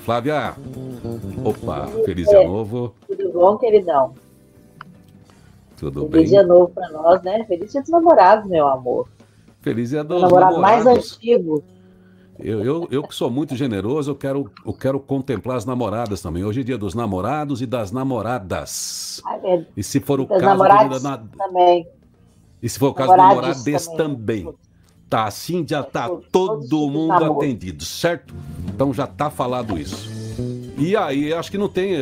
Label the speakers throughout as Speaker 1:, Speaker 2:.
Speaker 1: Flávia. Opa, feliz ano novo.
Speaker 2: Tudo bom, queridão?
Speaker 1: Tudo
Speaker 2: feliz
Speaker 1: bem?
Speaker 2: Feliz ano novo para nós, né? Feliz dia dos namorados, meu amor.
Speaker 1: Feliz dia dos
Speaker 2: namorado mais antigo.
Speaker 1: Eu, eu, eu que sou muito generoso, eu quero, eu quero contemplar as namoradas também. Hoje é dia dos namorados e das namoradas.
Speaker 2: É,
Speaker 1: e se for o
Speaker 2: das
Speaker 1: caso...
Speaker 2: Namorados
Speaker 1: na...
Speaker 2: também.
Speaker 1: E se for o caso do namorades também. também. Tá, assim já tá todo mundo atendido, certo? Então já tá falado isso. E aí, acho que não tem,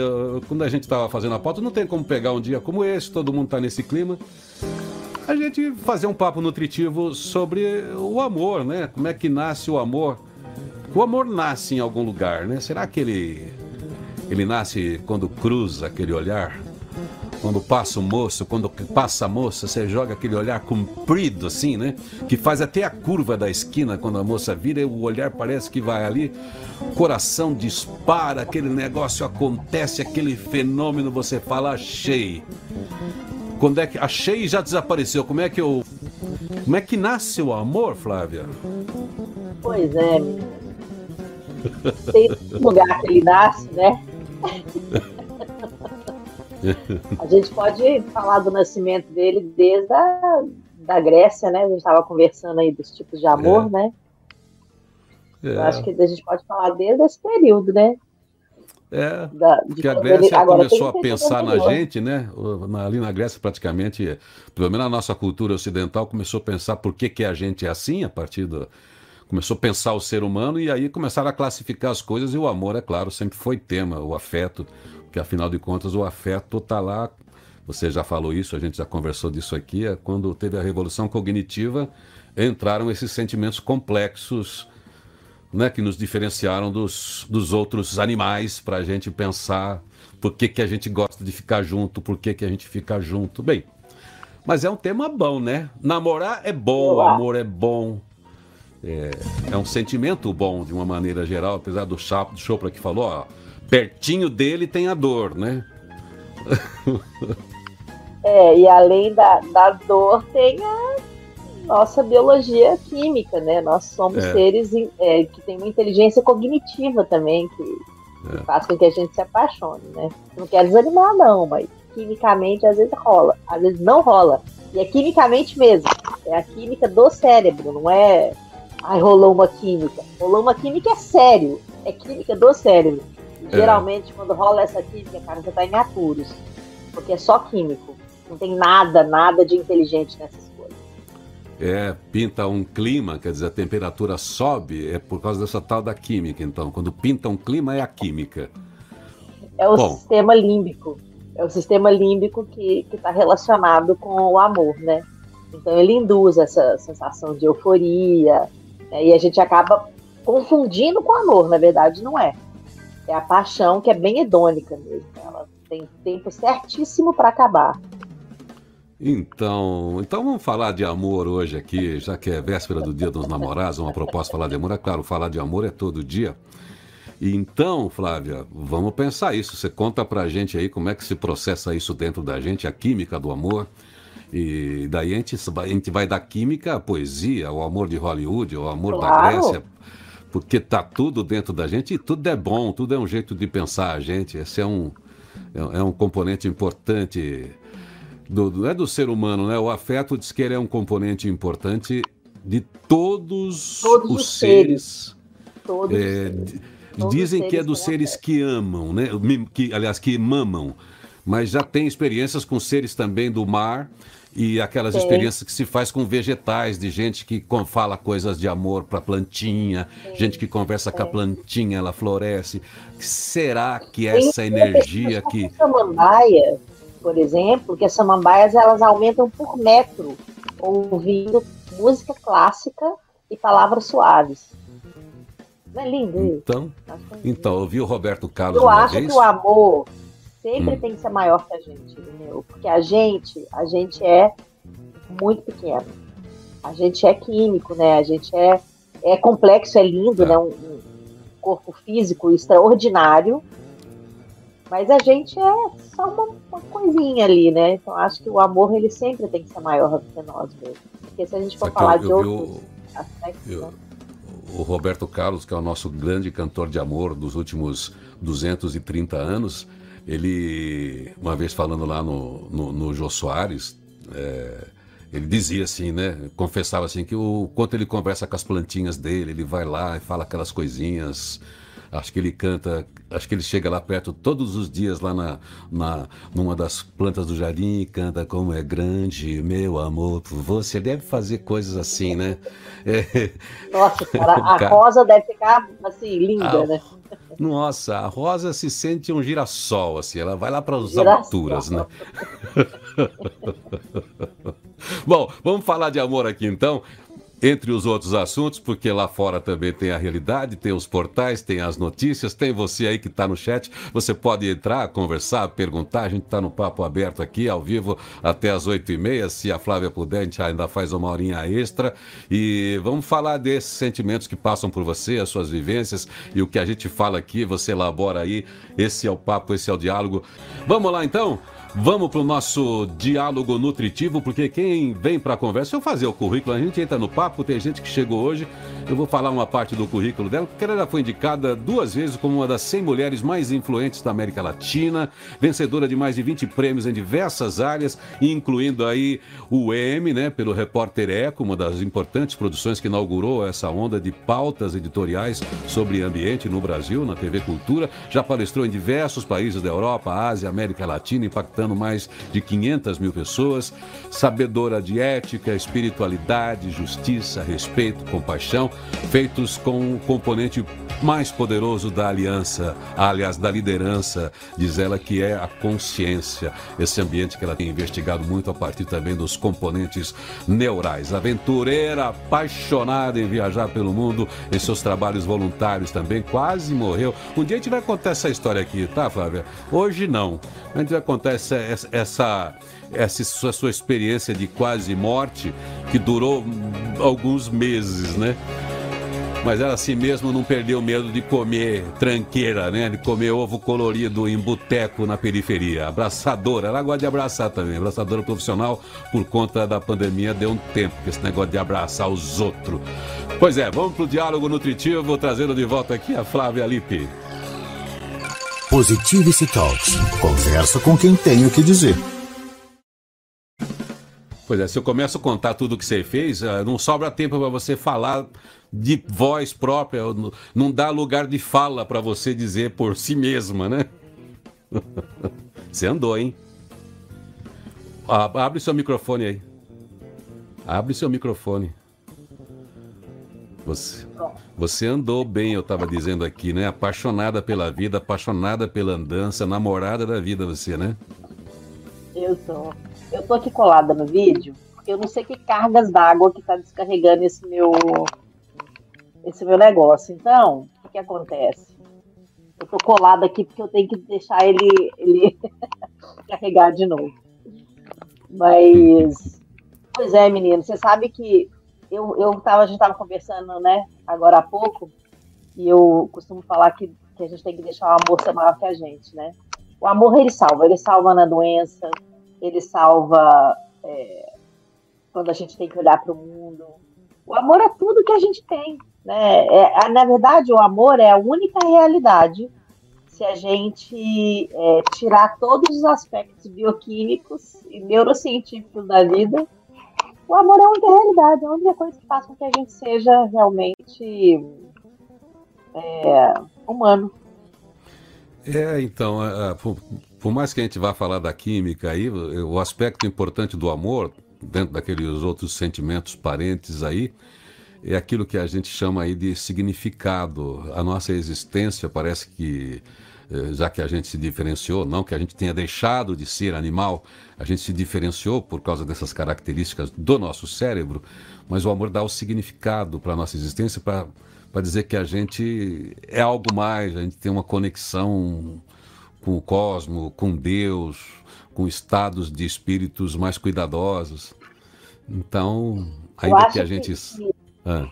Speaker 1: quando a gente tava fazendo a pauta, não tem como pegar um dia como esse, todo mundo tá nesse clima. A gente fazer um papo nutritivo sobre o amor, né? Como é que nasce o amor? O amor nasce em algum lugar, né? Será que ele ele nasce quando cruza aquele olhar? Quando passa o moço, quando passa a moça, você joga aquele olhar comprido assim, né? Que faz até a curva da esquina quando a moça vira e o olhar parece que vai ali. O coração dispara, aquele negócio acontece, aquele fenômeno, você fala, achei. Quando é que achei e já desapareceu? Como é que eu. Como é que nasce o amor, Flávia?
Speaker 2: Pois é. Tem lugar que ele nasce, né? A gente pode falar do nascimento dele desde a da Grécia, né? A gente estava conversando aí dos tipos de amor, é. né? É. Eu acho que a gente pode falar desde esse período, né?
Speaker 1: É, da, porque a Grécia ele, começou a pensar na gente, né? Ali na Grécia, praticamente, pelo menos na nossa cultura ocidental, começou a pensar por que, que a gente é assim a partir do. Começou a pensar o ser humano e aí começaram a classificar as coisas e o amor, é claro, sempre foi tema, o afeto, porque afinal de contas o afeto está lá. Você já falou isso, a gente já conversou disso aqui. É quando teve a revolução cognitiva, entraram esses sentimentos complexos né, que nos diferenciaram dos, dos outros animais para a gente pensar por que, que a gente gosta de ficar junto, por que, que a gente fica junto. Bem, mas é um tema bom, né? Namorar é bom, amor é bom. É, é um sentimento bom de uma maneira geral, apesar do Chapo, do Chopra que falou, ó, pertinho dele tem a dor, né?
Speaker 2: É, e além da, da dor tem a nossa biologia química, né? Nós somos é. seres é, que têm uma inteligência cognitiva também, que, é. que, faz com que a gente se apaixone, né? Não quer desanimar, não, mas quimicamente às vezes rola, às vezes não rola. E é quimicamente mesmo. É a química do cérebro, não é. Ai, rolou uma química. Rolou uma química é sério. É química do cérebro. É. Geralmente, quando rola essa química, cara, você tá em apuros. Porque é só químico. Não tem nada, nada de inteligente nessas coisas.
Speaker 1: É, pinta um clima, quer dizer, a temperatura sobe, é por causa dessa tal da química, então. Quando pinta um clima, é a química.
Speaker 2: É o Bom, sistema límbico. É o sistema límbico que está relacionado com o amor, né? Então ele induz essa sensação de euforia, né? e a gente acaba confundindo com amor, na verdade não é. É a paixão que é bem hedônica mesmo. Ela tem tempo certíssimo para acabar.
Speaker 1: Então, então vamos falar de amor hoje aqui, já que é véspera do Dia dos Namorados, uma proposta falar de amor. É claro, falar de amor é todo dia. Então, Flávia, vamos pensar isso. Você conta pra gente aí como é que se processa isso dentro da gente, a química do amor. E daí a gente, a gente vai da química à poesia, ao amor de Hollywood, ao amor claro. da Grécia, porque tá tudo dentro da gente e tudo é bom, tudo é um jeito de pensar a gente. Esse é um, é, é um componente importante do, do, é do ser humano, né? O afeto diz que ele é um componente importante de todos,
Speaker 2: todos os, os seres. seres.
Speaker 1: Todos é, todos dizem que é dos seres que amam, né? Que, aliás, que mamam. Mas já tem experiências com seres também do mar e aquelas Sim. experiências que se faz com vegetais, de gente que fala coisas de amor para plantinha, Sim. gente que conversa Sim. com a plantinha, ela floresce. Será que essa energia que.
Speaker 2: Samambaia, por exemplo, que as samambaias elas aumentam por metro, ouvindo música clássica e palavras suaves. Não é lindo
Speaker 1: isso? Então, então eu vi o Roberto Carlos.
Speaker 2: Eu acho vez. que o amor sempre hum. tem que ser maior que a gente, entendeu? Porque a gente, a gente é muito pequeno. A gente é químico, né? A gente é, é complexo, é lindo, tá. né? Um, um, corpo físico extraordinário, mas a gente é só uma, uma, coisinha ali, né? Então acho que o amor ele sempre tem que ser maior do que nós mesmos. Porque se a gente for falar de outros
Speaker 1: aspectos. Eu, né? o Roberto Carlos, que é o nosso grande cantor de amor dos últimos 230 anos, ele, uma vez falando lá no, no, no Jô Soares, é, ele dizia assim, né? Confessava assim que o quanto ele conversa com as plantinhas dele, ele vai lá e fala aquelas coisinhas Acho que ele canta, acho que ele chega lá perto todos os dias, lá na, na numa das plantas do jardim e canta como é grande, meu amor você. Deve fazer coisas assim, né?
Speaker 2: É... Nossa, cara, a Rosa deve ficar assim, linda, a... né?
Speaker 1: Nossa, a Rosa se sente um girassol, assim, ela vai lá para as alturas, né? Bom, vamos falar de amor aqui então entre os outros assuntos, porque lá fora também tem a realidade, tem os portais, tem as notícias, tem você aí que está no chat. Você pode entrar, conversar, perguntar. A gente está no papo aberto aqui, ao vivo, até as oito e meia. Se a Flávia puder, a gente ainda faz uma horinha extra. E vamos falar desses sentimentos que passam por você, as suas vivências e o que a gente fala aqui, você elabora aí. Esse é o papo, esse é o diálogo. Vamos lá então? Vamos para o nosso diálogo nutritivo, porque quem vem para a conversa, eu fazer o currículo, a gente entra no papo, tem gente que chegou hoje, eu vou falar uma parte do currículo dela, porque ela foi indicada duas vezes como uma das 100 mulheres mais influentes da América Latina, vencedora de mais de 20 prêmios em diversas áreas, incluindo aí o M, né, pelo Repórter Eco, uma das importantes produções que inaugurou essa onda de pautas editoriais sobre ambiente no Brasil, na TV Cultura, já palestrou em diversos países da Europa, Ásia, América Latina, impactando mais de 500 mil pessoas, sabedora de ética, espiritualidade, justiça, respeito, compaixão, feitos com o componente mais poderoso da aliança, aliás, da liderança, diz ela que é a consciência, esse ambiente que ela tem investigado muito a partir também dos componentes neurais. Aventureira, apaixonada em viajar pelo mundo, em seus trabalhos voluntários também, quase morreu. Um dia a gente vai contar essa história aqui, tá, Flávia? Hoje não. A gente vai contar essa, essa, essa, essa sua experiência de quase morte, que durou alguns meses, né? Mas ela assim mesmo não perdeu medo de comer tranqueira, né? De comer ovo colorido em boteco na periferia. Abraçadora, ela gosta de abraçar também. Abraçadora profissional, por conta da pandemia, deu um tempo que esse negócio de abraçar os outros. Pois é, vamos pro diálogo nutritivo, trazendo de volta aqui a Flávia Lippe.
Speaker 3: Positivity Talks. Conversa com quem tem o que dizer.
Speaker 1: Pois é, se eu começo a contar tudo o que você fez, ah, não sobra tempo para você falar de voz própria, não dá lugar de fala para você dizer por si mesma, né? Você andou, hein? Abre seu microfone aí. Abre seu microfone. Você, você andou bem, eu estava dizendo aqui, né? Apaixonada pela vida, apaixonada pela andança, namorada da vida, você, né?
Speaker 2: Eu tô. Eu tô aqui colada no vídeo, porque eu não sei que cargas d'água que tá descarregando esse meu esse meu negócio. Então, o que acontece? Eu tô colada aqui porque eu tenho que deixar ele, ele carregar de novo. Mas, pois é, menino, você sabe que eu, eu tava, a gente estava conversando, né, agora há pouco, e eu costumo falar que, que a gente tem que deixar o amor ser maior que a gente, né? O amor, ele salva, ele salva na doença, ele salva é, quando a gente tem que olhar para o mundo. O amor é tudo que a gente tem, né? É, na verdade, o amor é a única realidade se a gente é, tirar todos os aspectos bioquímicos e neurocientíficos da vida o amor é a única realidade, é a única coisa que faz com que a gente seja realmente é, humano.
Speaker 1: É, então, é, é, por, por, mais que a gente vá falar da química aí, o aspecto importante do amor, dentro daqueles outros sentimentos parentes aí, é aquilo que a gente chama aí de significado. A nossa existência parece que já que a gente se diferenciou, não que a gente tenha deixado de ser animal, a gente se diferenciou por causa dessas características do nosso cérebro, mas o amor dá o significado para a nossa existência, para dizer que a gente é algo mais, a gente tem uma conexão com o cosmos, com Deus, com estados de espíritos mais cuidadosos. Então, ainda que a gente. Que,
Speaker 2: ah.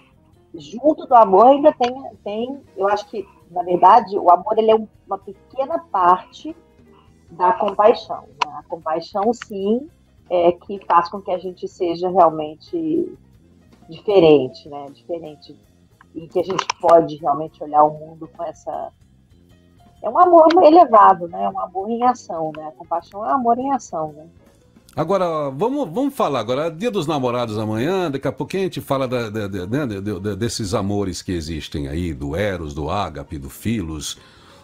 Speaker 2: Junto do amor ainda tem, tem, eu acho que na verdade, o amor ele é uma pequena parte da compaixão. Né? A compaixão, sim, é que faz com que a gente seja realmente diferente, né? Diferente e que a gente pode realmente olhar o mundo com essa. É um amor elevado, né? É um amor em ação, né? A compaixão é um amor em ação, né?
Speaker 1: Agora, vamos, vamos falar agora, dia dos namorados amanhã, daqui a pouquinho a gente fala da, da, da, né, desses amores que existem aí, do Eros, do Ágape, do Filos,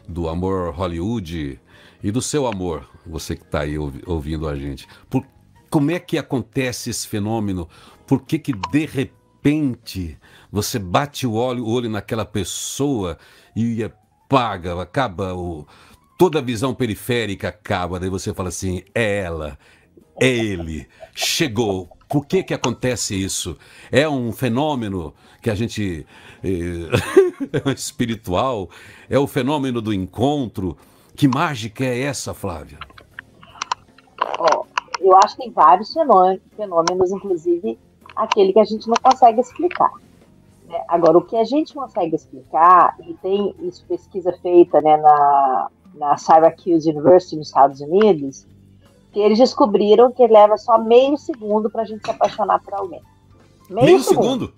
Speaker 1: do amor Hollywood e do seu amor, você que está aí ouvindo a gente. Por, como é que acontece esse fenômeno? Por que que de repente você bate o olho, o olho naquela pessoa e apaga, acaba o, toda a visão periférica acaba, daí você fala assim, é ela, é ele, chegou. Por que que acontece isso? É um fenômeno que a gente é, espiritual? É o fenômeno do encontro? Que mágica é essa, Flávia?
Speaker 2: Oh, eu acho que tem vários fenômenos, inclusive aquele que a gente não consegue explicar. Né? Agora, o que a gente consegue explicar, e tem isso pesquisa feita né, na, na Syracuse University nos Estados Unidos, que eles descobriram que leva só meio segundo para a gente se apaixonar por alguém.
Speaker 1: Meio, meio segundo. segundo?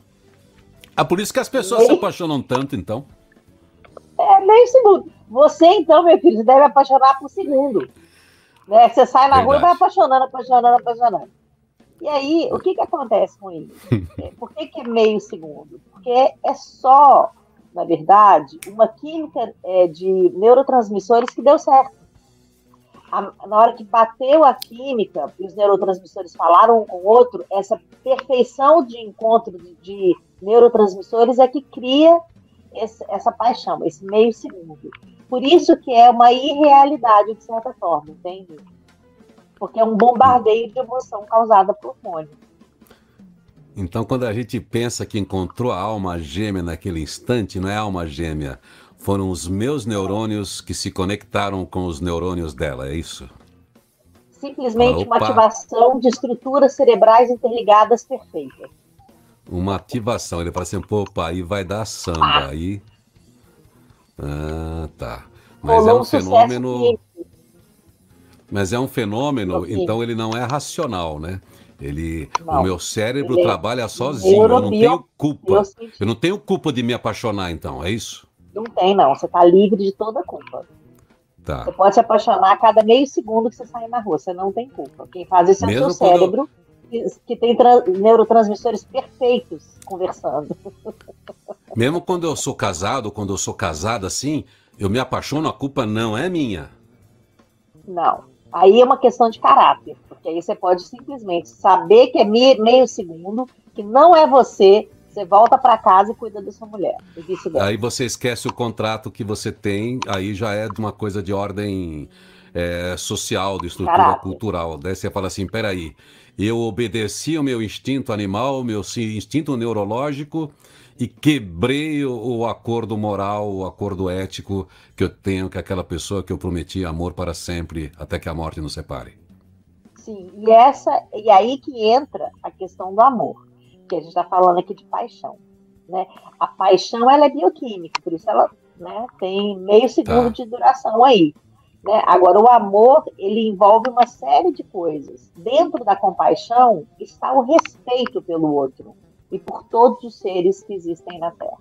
Speaker 1: Ah, por isso que as pessoas meio... se apaixonam tanto, então.
Speaker 2: É, meio segundo. Você, então, meu filho, deve apaixonar por segundo. Né? Você sai na Verdade. rua e vai apaixonando, apaixonando, apaixonando. E aí, o que, que acontece com? É, por que, que é meio segundo? Porque é só, na verdade, uma química é, de neurotransmissores que deu certo a, na hora que bateu a química e os neurotransmissores falaram um com o outro, essa perfeição de encontro de, de neurotransmissores é que cria esse, essa paixão, esse meio segundo. Por isso que é uma irrealidade, de certa forma, entende? Porque é um bombardeio de emoção causada por hormônio.
Speaker 1: Então, quando a gente pensa que encontrou a alma gêmea naquele instante, não é alma gêmea, foram os meus neurônios que se conectaram com os neurônios dela, é isso?
Speaker 2: Simplesmente uma ativação de estruturas cerebrais interligadas perfeitas.
Speaker 1: Uma ativação. Ele fala assim, pô, aí vai dar samba. Ah. Aí. Ah, tá. Mas é um fenômeno. Mas é um fenômeno, então ele não é racional, né? Ele, não, o meu cérebro ele é trabalha sozinho. Eu não tenho culpa. Eu não tenho culpa de me apaixonar, então, é isso?
Speaker 2: Não tem, não. Você está livre de toda culpa. Tá. Você pode se apaixonar a cada meio segundo que você sair na rua. Você não tem culpa. Quem faz isso Mesmo é o seu cérebro, eu... que, tem neurotransmissores perfeitos conversando.
Speaker 1: Mesmo quando eu sou casado, quando eu sou casada assim, eu me apaixono, a culpa não é minha.
Speaker 2: Não. Aí é uma questão de caráter, porque aí você pode simplesmente saber que é meio segundo, que não é você, você volta para casa e cuida da sua mulher.
Speaker 1: Aí você esquece o contrato que você tem, aí já é de uma coisa de ordem é, social, de estrutura Caráter. cultural. Daí você fala assim: peraí, eu obedeci o meu instinto animal, meu instinto neurológico e quebrei o, o, acordo moral, o acordo ético que eu tenho com aquela pessoa que eu prometi amor para sempre, até que a morte nos separe.
Speaker 2: Sim, e essa e aí que entra a questão do amor que a gente está falando aqui de paixão. Né? A paixão ela é bioquímica, por isso ela né, tem meio segundo tá. de duração aí. Né? Agora, o amor ele envolve uma série de coisas. Dentro da compaixão está o respeito pelo outro e por todos os seres que existem na Terra.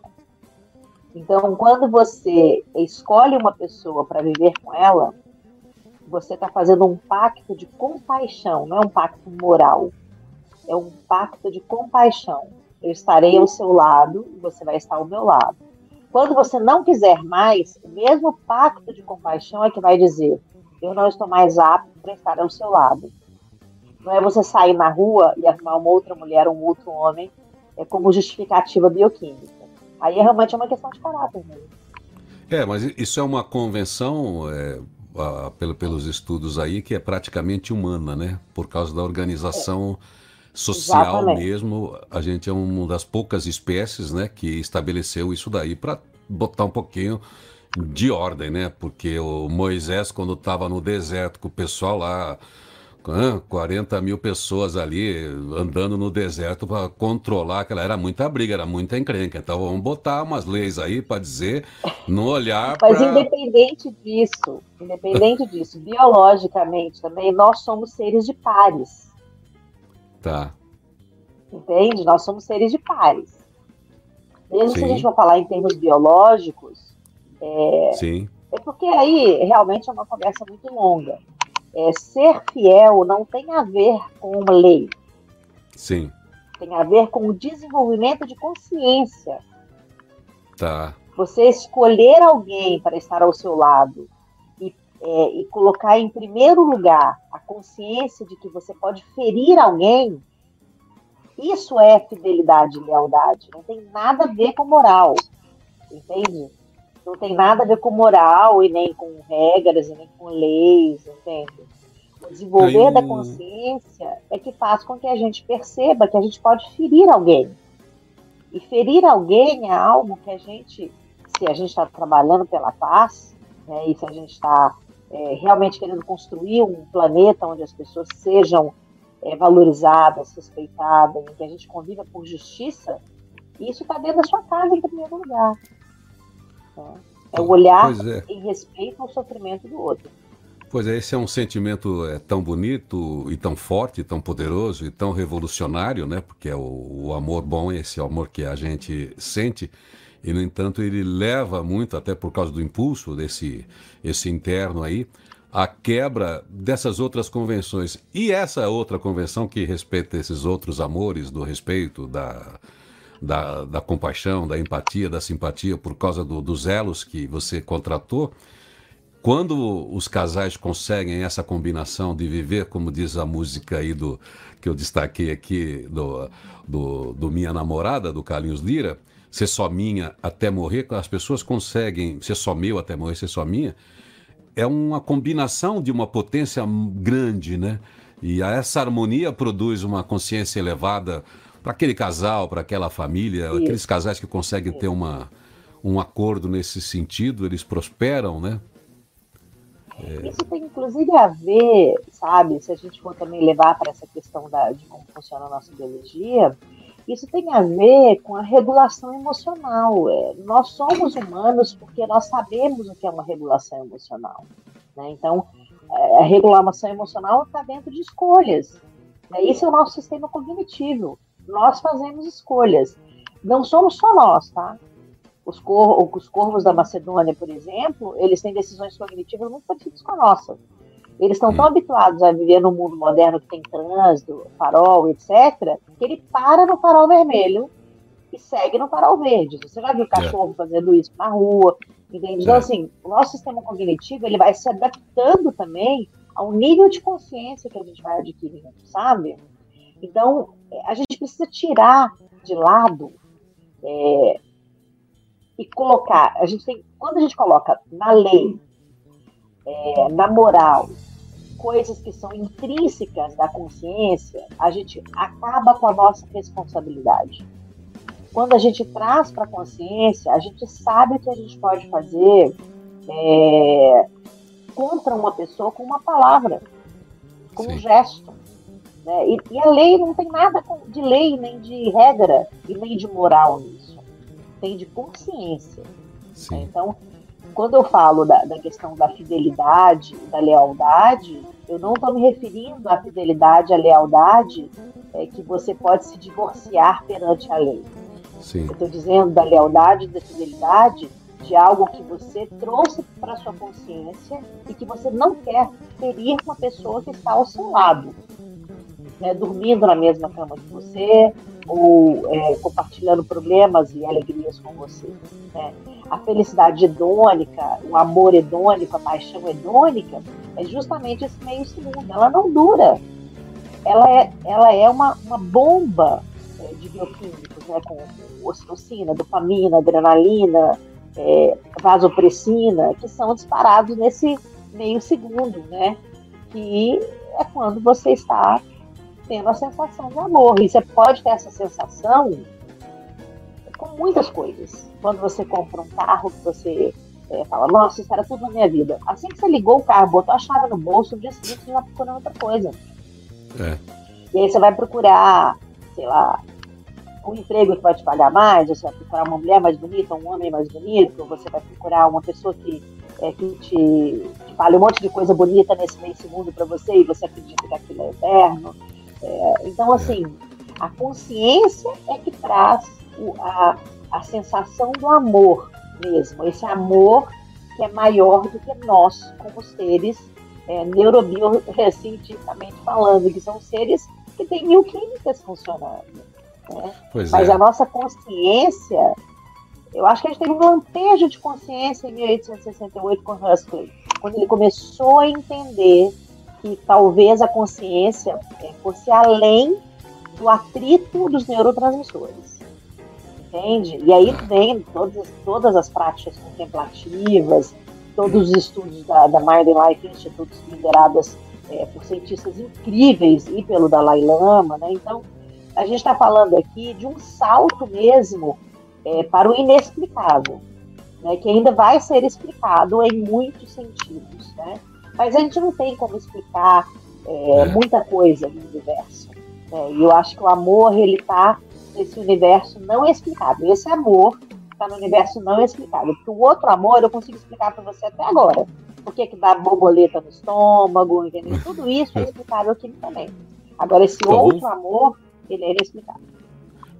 Speaker 2: Então, quando você escolhe uma pessoa para viver com ela, você está fazendo um pacto de compaixão, não é um pacto moral é um pacto de compaixão. Eu estarei ao seu lado e você vai estar ao meu lado. Quando você não quiser mais, o mesmo pacto de compaixão é que vai dizer: eu não estou mais apto para estar ao seu lado. Não é você sair na rua e arrumar uma outra mulher, um outro homem, é como justificativa bioquímica. Aí é realmente uma questão de caráter mesmo.
Speaker 1: É, mas isso é uma convenção, é, a, pelo, pelos estudos aí, que é praticamente humana, né? Por causa da organização. É social Exatamente. mesmo, a gente é uma das poucas espécies, né, que estabeleceu isso daí para botar um pouquinho de ordem, né? Porque o Moisés, quando estava no deserto com o pessoal lá, 40 mil pessoas ali andando no deserto para controlar aquela era muita briga, era muita encrenca. Então vamos botar umas leis aí para dizer, não olhar
Speaker 2: Mas pra... independente disso, independente disso, biologicamente também nós somos seres de pares.
Speaker 1: Tá.
Speaker 2: Entende? Nós somos seres de pares. Mesmo Sim. se a gente for falar em termos biológicos, é,
Speaker 1: Sim.
Speaker 2: é porque aí realmente é uma conversa muito longa. É, ser fiel não tem a ver com lei.
Speaker 1: Sim.
Speaker 2: Tem a ver com o desenvolvimento de consciência.
Speaker 1: Tá.
Speaker 2: Você escolher alguém para estar ao seu lado é, e colocar em primeiro lugar a consciência de que você pode ferir alguém, isso é fidelidade e lealdade. Não tem nada a ver com moral. Entende? Não tem nada a ver com moral e nem com regras e nem com leis, entende? O desenvolver Aí... da consciência é que faz com que a gente perceba que a gente pode ferir alguém. E ferir alguém é algo que a gente, se a gente está trabalhando pela paz, né, e se a gente está é, realmente querendo construir um planeta onde as pessoas sejam é, valorizadas, respeitadas, em que a gente conviva por justiça, isso está dentro da sua casa em primeiro lugar. Né? É o olhar é. em respeito ao sofrimento do outro.
Speaker 1: Pois é, esse é um sentimento é, tão bonito e tão forte, tão poderoso e tão revolucionário, né? Porque é o, o amor bom, esse amor que a gente sente, e no entanto ele leva muito, até por causa do impulso desse esse interno aí, a quebra dessas outras convenções. E essa outra convenção que respeita esses outros amores, do respeito, da, da, da compaixão, da empatia, da simpatia, por causa do, dos elos que você contratou quando os casais conseguem essa combinação de viver, como diz a música aí do que eu destaquei aqui do, do, do Minha Namorada, do Carlinhos Lira, ser só minha até morrer, as pessoas conseguem ser só meu até morrer, ser só minha, é uma combinação de uma potência grande, né? E essa harmonia produz uma consciência elevada para aquele casal, para aquela família, Isso. aqueles casais que conseguem ter uma, um acordo nesse sentido, eles prosperam, né?
Speaker 2: É... Isso tem inclusive a ver, sabe, se a gente for também levar para essa questão da, de como funciona a nossa biologia, isso tem a ver com a regulação emocional. É, nós somos humanos porque nós sabemos o que é uma regulação emocional. Né? Então, é, a regulação emocional está dentro de escolhas. Né? Esse é o nosso sistema cognitivo. Nós fazemos escolhas. Não somos só nós, tá? Os, cor os corvos da Macedônia, por exemplo, eles têm decisões cognitivas muito parecidas com a nossa. Eles estão tão hum. habituados a viver num mundo moderno que tem trânsito, farol, etc., que ele para no farol vermelho e segue no farol verde. Você já viu cachorro é. fazendo isso na rua, entende? Então, é. assim, o nosso sistema cognitivo ele vai se adaptando também ao nível de consciência que a gente vai adquirindo, sabe? Então, a gente precisa tirar de lado é, e colocar, a gente tem, quando a gente coloca na lei, é, na moral, coisas que são intrínsecas da consciência, a gente acaba com a nossa responsabilidade. Quando a gente traz para a consciência, a gente sabe que a gente pode fazer é, contra uma pessoa com uma palavra, com Sim. um gesto. Né? E, e, a lei não tem nada de lei, nem de regra, e nem de moral nisso tem de consciência. Sim. Então, quando eu falo da, da questão da fidelidade, da lealdade, eu não estou me referindo à fidelidade, à lealdade é, que você pode se divorciar perante a lei. Sim. Eu estou dizendo da lealdade e da fidelidade de algo que você trouxe para sua consciência e que você não quer ferir uma pessoa que está ao seu lado né, dormindo na mesma cama que você, ou é, compartilhando problemas e alegrias com você. Né? A felicidade hedônica, o amor hedônico, a paixão hedônica, é justamente esse meio segundo. Ela não dura. Ela é, ela é uma, uma bomba é, de bioquímicos, né, com ocitocina, dopamina, adrenalina, é, vasopressina, que são disparados nesse meio segundo, né? Que é quando você está tendo a sensação de amor. E você pode ter essa sensação com muitas coisas. Quando você compra um carro que você é, fala, nossa, isso era tudo na minha vida. Assim que você ligou o carro, botou a chave no bolso, no dia seguinte você vai procurando outra coisa. É. E aí você vai procurar, sei lá, um emprego que vai te pagar mais, você vai procurar uma mulher mais bonita, um homem mais bonito, você vai procurar uma pessoa que, é, que te, te fale um monte de coisa bonita nesse meio segundo para você e você acredita que aquilo é eterno. É, então, assim, a consciência é que traz o, a, a sensação do amor mesmo, esse amor que é maior do que nós, como seres é, neurobiocientificamente falando, que são seres que têm mil químicas funcionando. Né? Mas é. a nossa consciência, eu acho que a gente teve um lampejo de consciência em 1868 com Huxley, quando ele começou a entender que talvez a consciência é, fosse além do atrito dos neurotransmissores. Entende? E aí vem todas, todas as práticas contemplativas, todos os estudos da, da Mind Life Institute lideradas é, por cientistas incríveis e pelo Dalai Lama, né? Então, a gente está falando aqui de um salto mesmo é, para o inexplicável, né? Que ainda vai ser explicado em muitos sentidos, né? Mas a gente não tem como explicar é, é. muita coisa no universo. Né? E eu acho que o amor ele está nesse universo não explicado. Esse amor está no universo não explicado. Porque o outro amor eu consigo explicar para você até agora. Por que, que dá borboleta no estômago, entendeu? Tudo isso é explicável aqui também. Agora, esse então, outro amor, ele é inexplicável.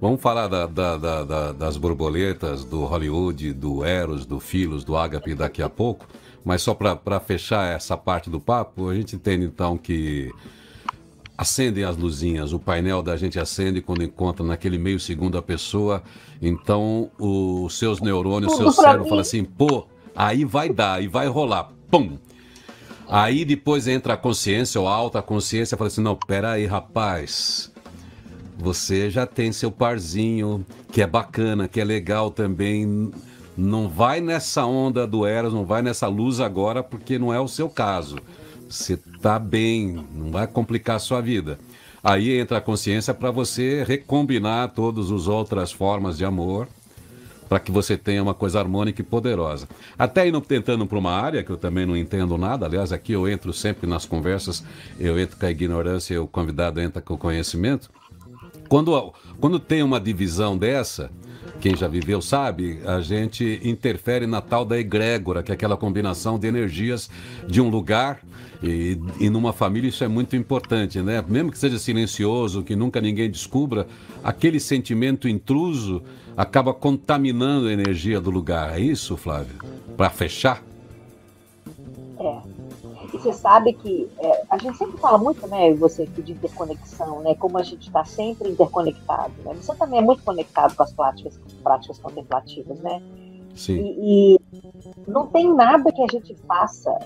Speaker 1: Vamos falar da, da, da, das borboletas, do Hollywood, do Eros, do Filos, do Agape daqui a pouco. Mas só para fechar essa parte do papo, a gente entende então que acendem as luzinhas, o painel da gente acende quando encontra naquele meio segundo a pessoa, então os seus neurônios, o seu cérebro fala assim, pô, aí vai dar, e vai rolar, pum. Aí depois entra a consciência ou a alta consciência fala assim, não, pera aí, rapaz, você já tem seu parzinho, que é bacana, que é legal também, não vai nessa onda do Eros, não vai nessa luz agora, porque não é o seu caso. Você está bem, não vai complicar a sua vida. Aí entra a consciência para você recombinar todas as outras formas de amor, para que você tenha uma coisa harmônica e poderosa. Até indo tentando para uma área que eu também não entendo nada, aliás, aqui eu entro sempre nas conversas, eu entro com a ignorância e o convidado entra com o conhecimento. Quando, quando tem uma divisão dessa, quem já viveu sabe, a gente interfere na tal da egrégora, que é aquela combinação de energias de um lugar e, e numa família isso é muito importante, né? Mesmo que seja silencioso, que nunca ninguém descubra, aquele sentimento intruso acaba contaminando a energia do lugar. É isso, Flávio? Para fechar?
Speaker 2: É. Você sabe que é, a gente sempre fala muito, né, você aqui de interconexão, né, como a gente está sempre interconectado, né? Você também é muito conectado com as práticas, práticas contemplativas, né?
Speaker 1: Sim.
Speaker 2: E, e não tem nada que a gente faça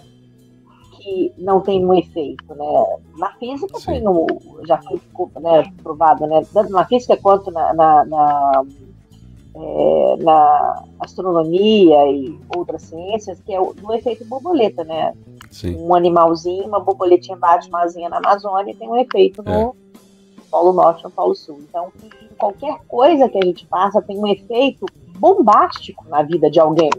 Speaker 2: que não tem um efeito, né? Na física Sim. tem o, já foi né, provado, né? Tanto na física quanto na, na, na é, na astronomia e outras ciências, que é o do efeito borboleta, né?
Speaker 1: Sim.
Speaker 2: Um animalzinho, uma borboletinha bate uma asinha na Amazônia tem um efeito no é. Polo Norte no Polo Sul. Então, qualquer coisa que a gente faça tem um efeito bombástico na vida de alguém.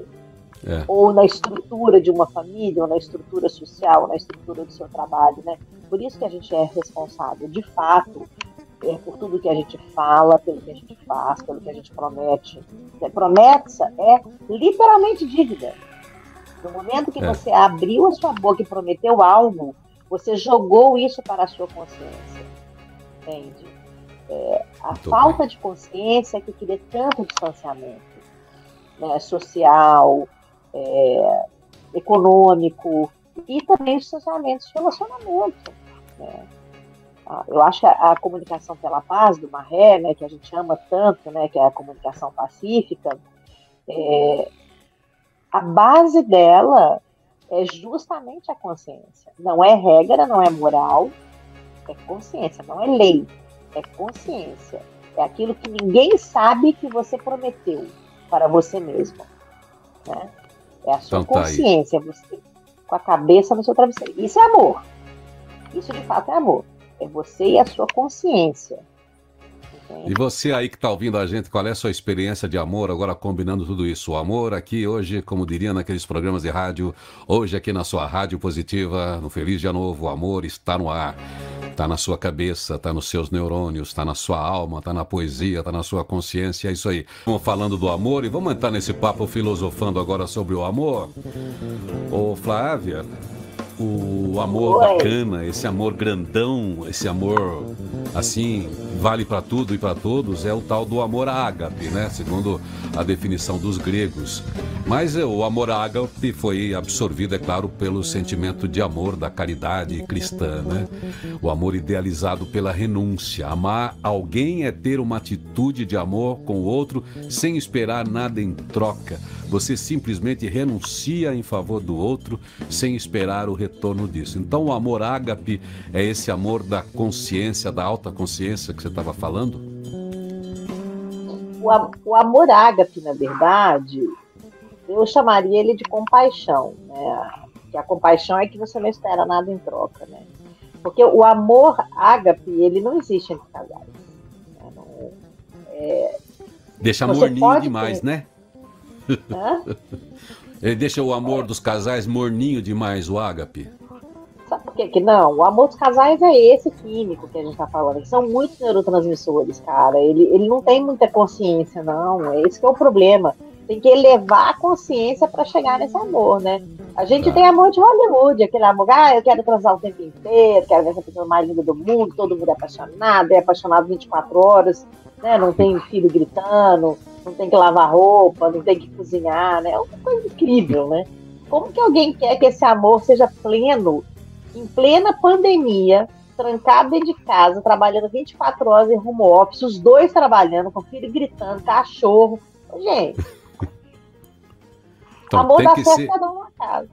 Speaker 2: É. Ou na estrutura de uma família, ou na estrutura social, ou na estrutura do seu trabalho, né? Por isso que a gente é responsável, de fato, por tudo que a gente fala, pelo que a gente faz, pelo que a gente promete. É, promessa é literalmente dívida. No momento que é. você abriu a sua boca e prometeu algo, você jogou isso para a sua consciência. Entende? É, a Muito falta bem. de consciência que cria tanto distanciamento né, social, é, econômico e também distanciamento de relacionamento. Né? Eu acho que a, a, comunicação pela paz do Marré, né, que a gente ama tanto, né, que é a comunicação pacífica, é, a base dela é justamente a consciência. Não é regra, não é moral, é consciência, não é lei, é consciência. É aquilo que ninguém sabe que você prometeu para você mesmo. Né? É a sua então, tá consciência, você com a cabeça no seu travesseiro. Isso é amor. Isso de fato é amor. É você e a sua consciência.
Speaker 1: E você aí que está ouvindo a gente, qual é a sua experiência de amor, agora combinando tudo isso? O amor aqui hoje, como diria naqueles programas de rádio, hoje aqui na sua Rádio Positiva, no Feliz Dia Novo, o amor está no ar. Está na sua cabeça, está nos seus neurônios, está na sua alma, está na poesia, está na sua consciência, é isso aí. Vamos falando do amor e vamos entrar nesse papo filosofando agora sobre o amor. Ô Flávia, o amor bacana, esse amor grandão, esse amor assim, vale para tudo e para todos, é o tal do amor ágape, né? Segundo a definição dos gregos. Mas é, o amor ágape foi absorvido, é claro, pelo sentimento de amor da caridade cristã, né? O amor idealizado pela renúncia. Amar alguém é ter uma atitude de amor com o outro sem esperar nada em troca. Você simplesmente renuncia em favor do outro sem esperar o retorno disso. Então, o amor ágape é esse amor da consciência, da alta consciência que você estava falando?
Speaker 2: O, o amor ágape, na verdade, eu chamaria ele de compaixão, né? Que a compaixão é que você não espera nada em troca, né? Porque o amor ágape, ele não existe entre casais. Né? Não,
Speaker 1: é... Deixa morninho demais, ter... né? Ele deixa o amor dos casais morninho demais, o ágape.
Speaker 2: Sabe por que, que não? O amor dos casais é esse químico que a gente tá falando, que são muitos neurotransmissores, cara. Ele, ele não tem muita consciência, não. É esse que é o problema. Tem que elevar a consciência para chegar nesse amor, né? A gente tá. tem amor de Hollywood, aquele amor, ah, eu quero transar o tempo inteiro, quero ver essa pessoa mais linda do mundo, todo mundo é apaixonado, é apaixonado 24 horas, né? Não tem filho gritando, não tem que lavar roupa, não tem que cozinhar, né? É uma coisa incrível, né? Como que alguém quer que esse amor seja pleno em plena pandemia, trancado dentro de casa, trabalhando 24 horas em home office, os dois trabalhando, com o filho gritando, cachorro. Gente, então, amor dá certo ser... cada um na casa.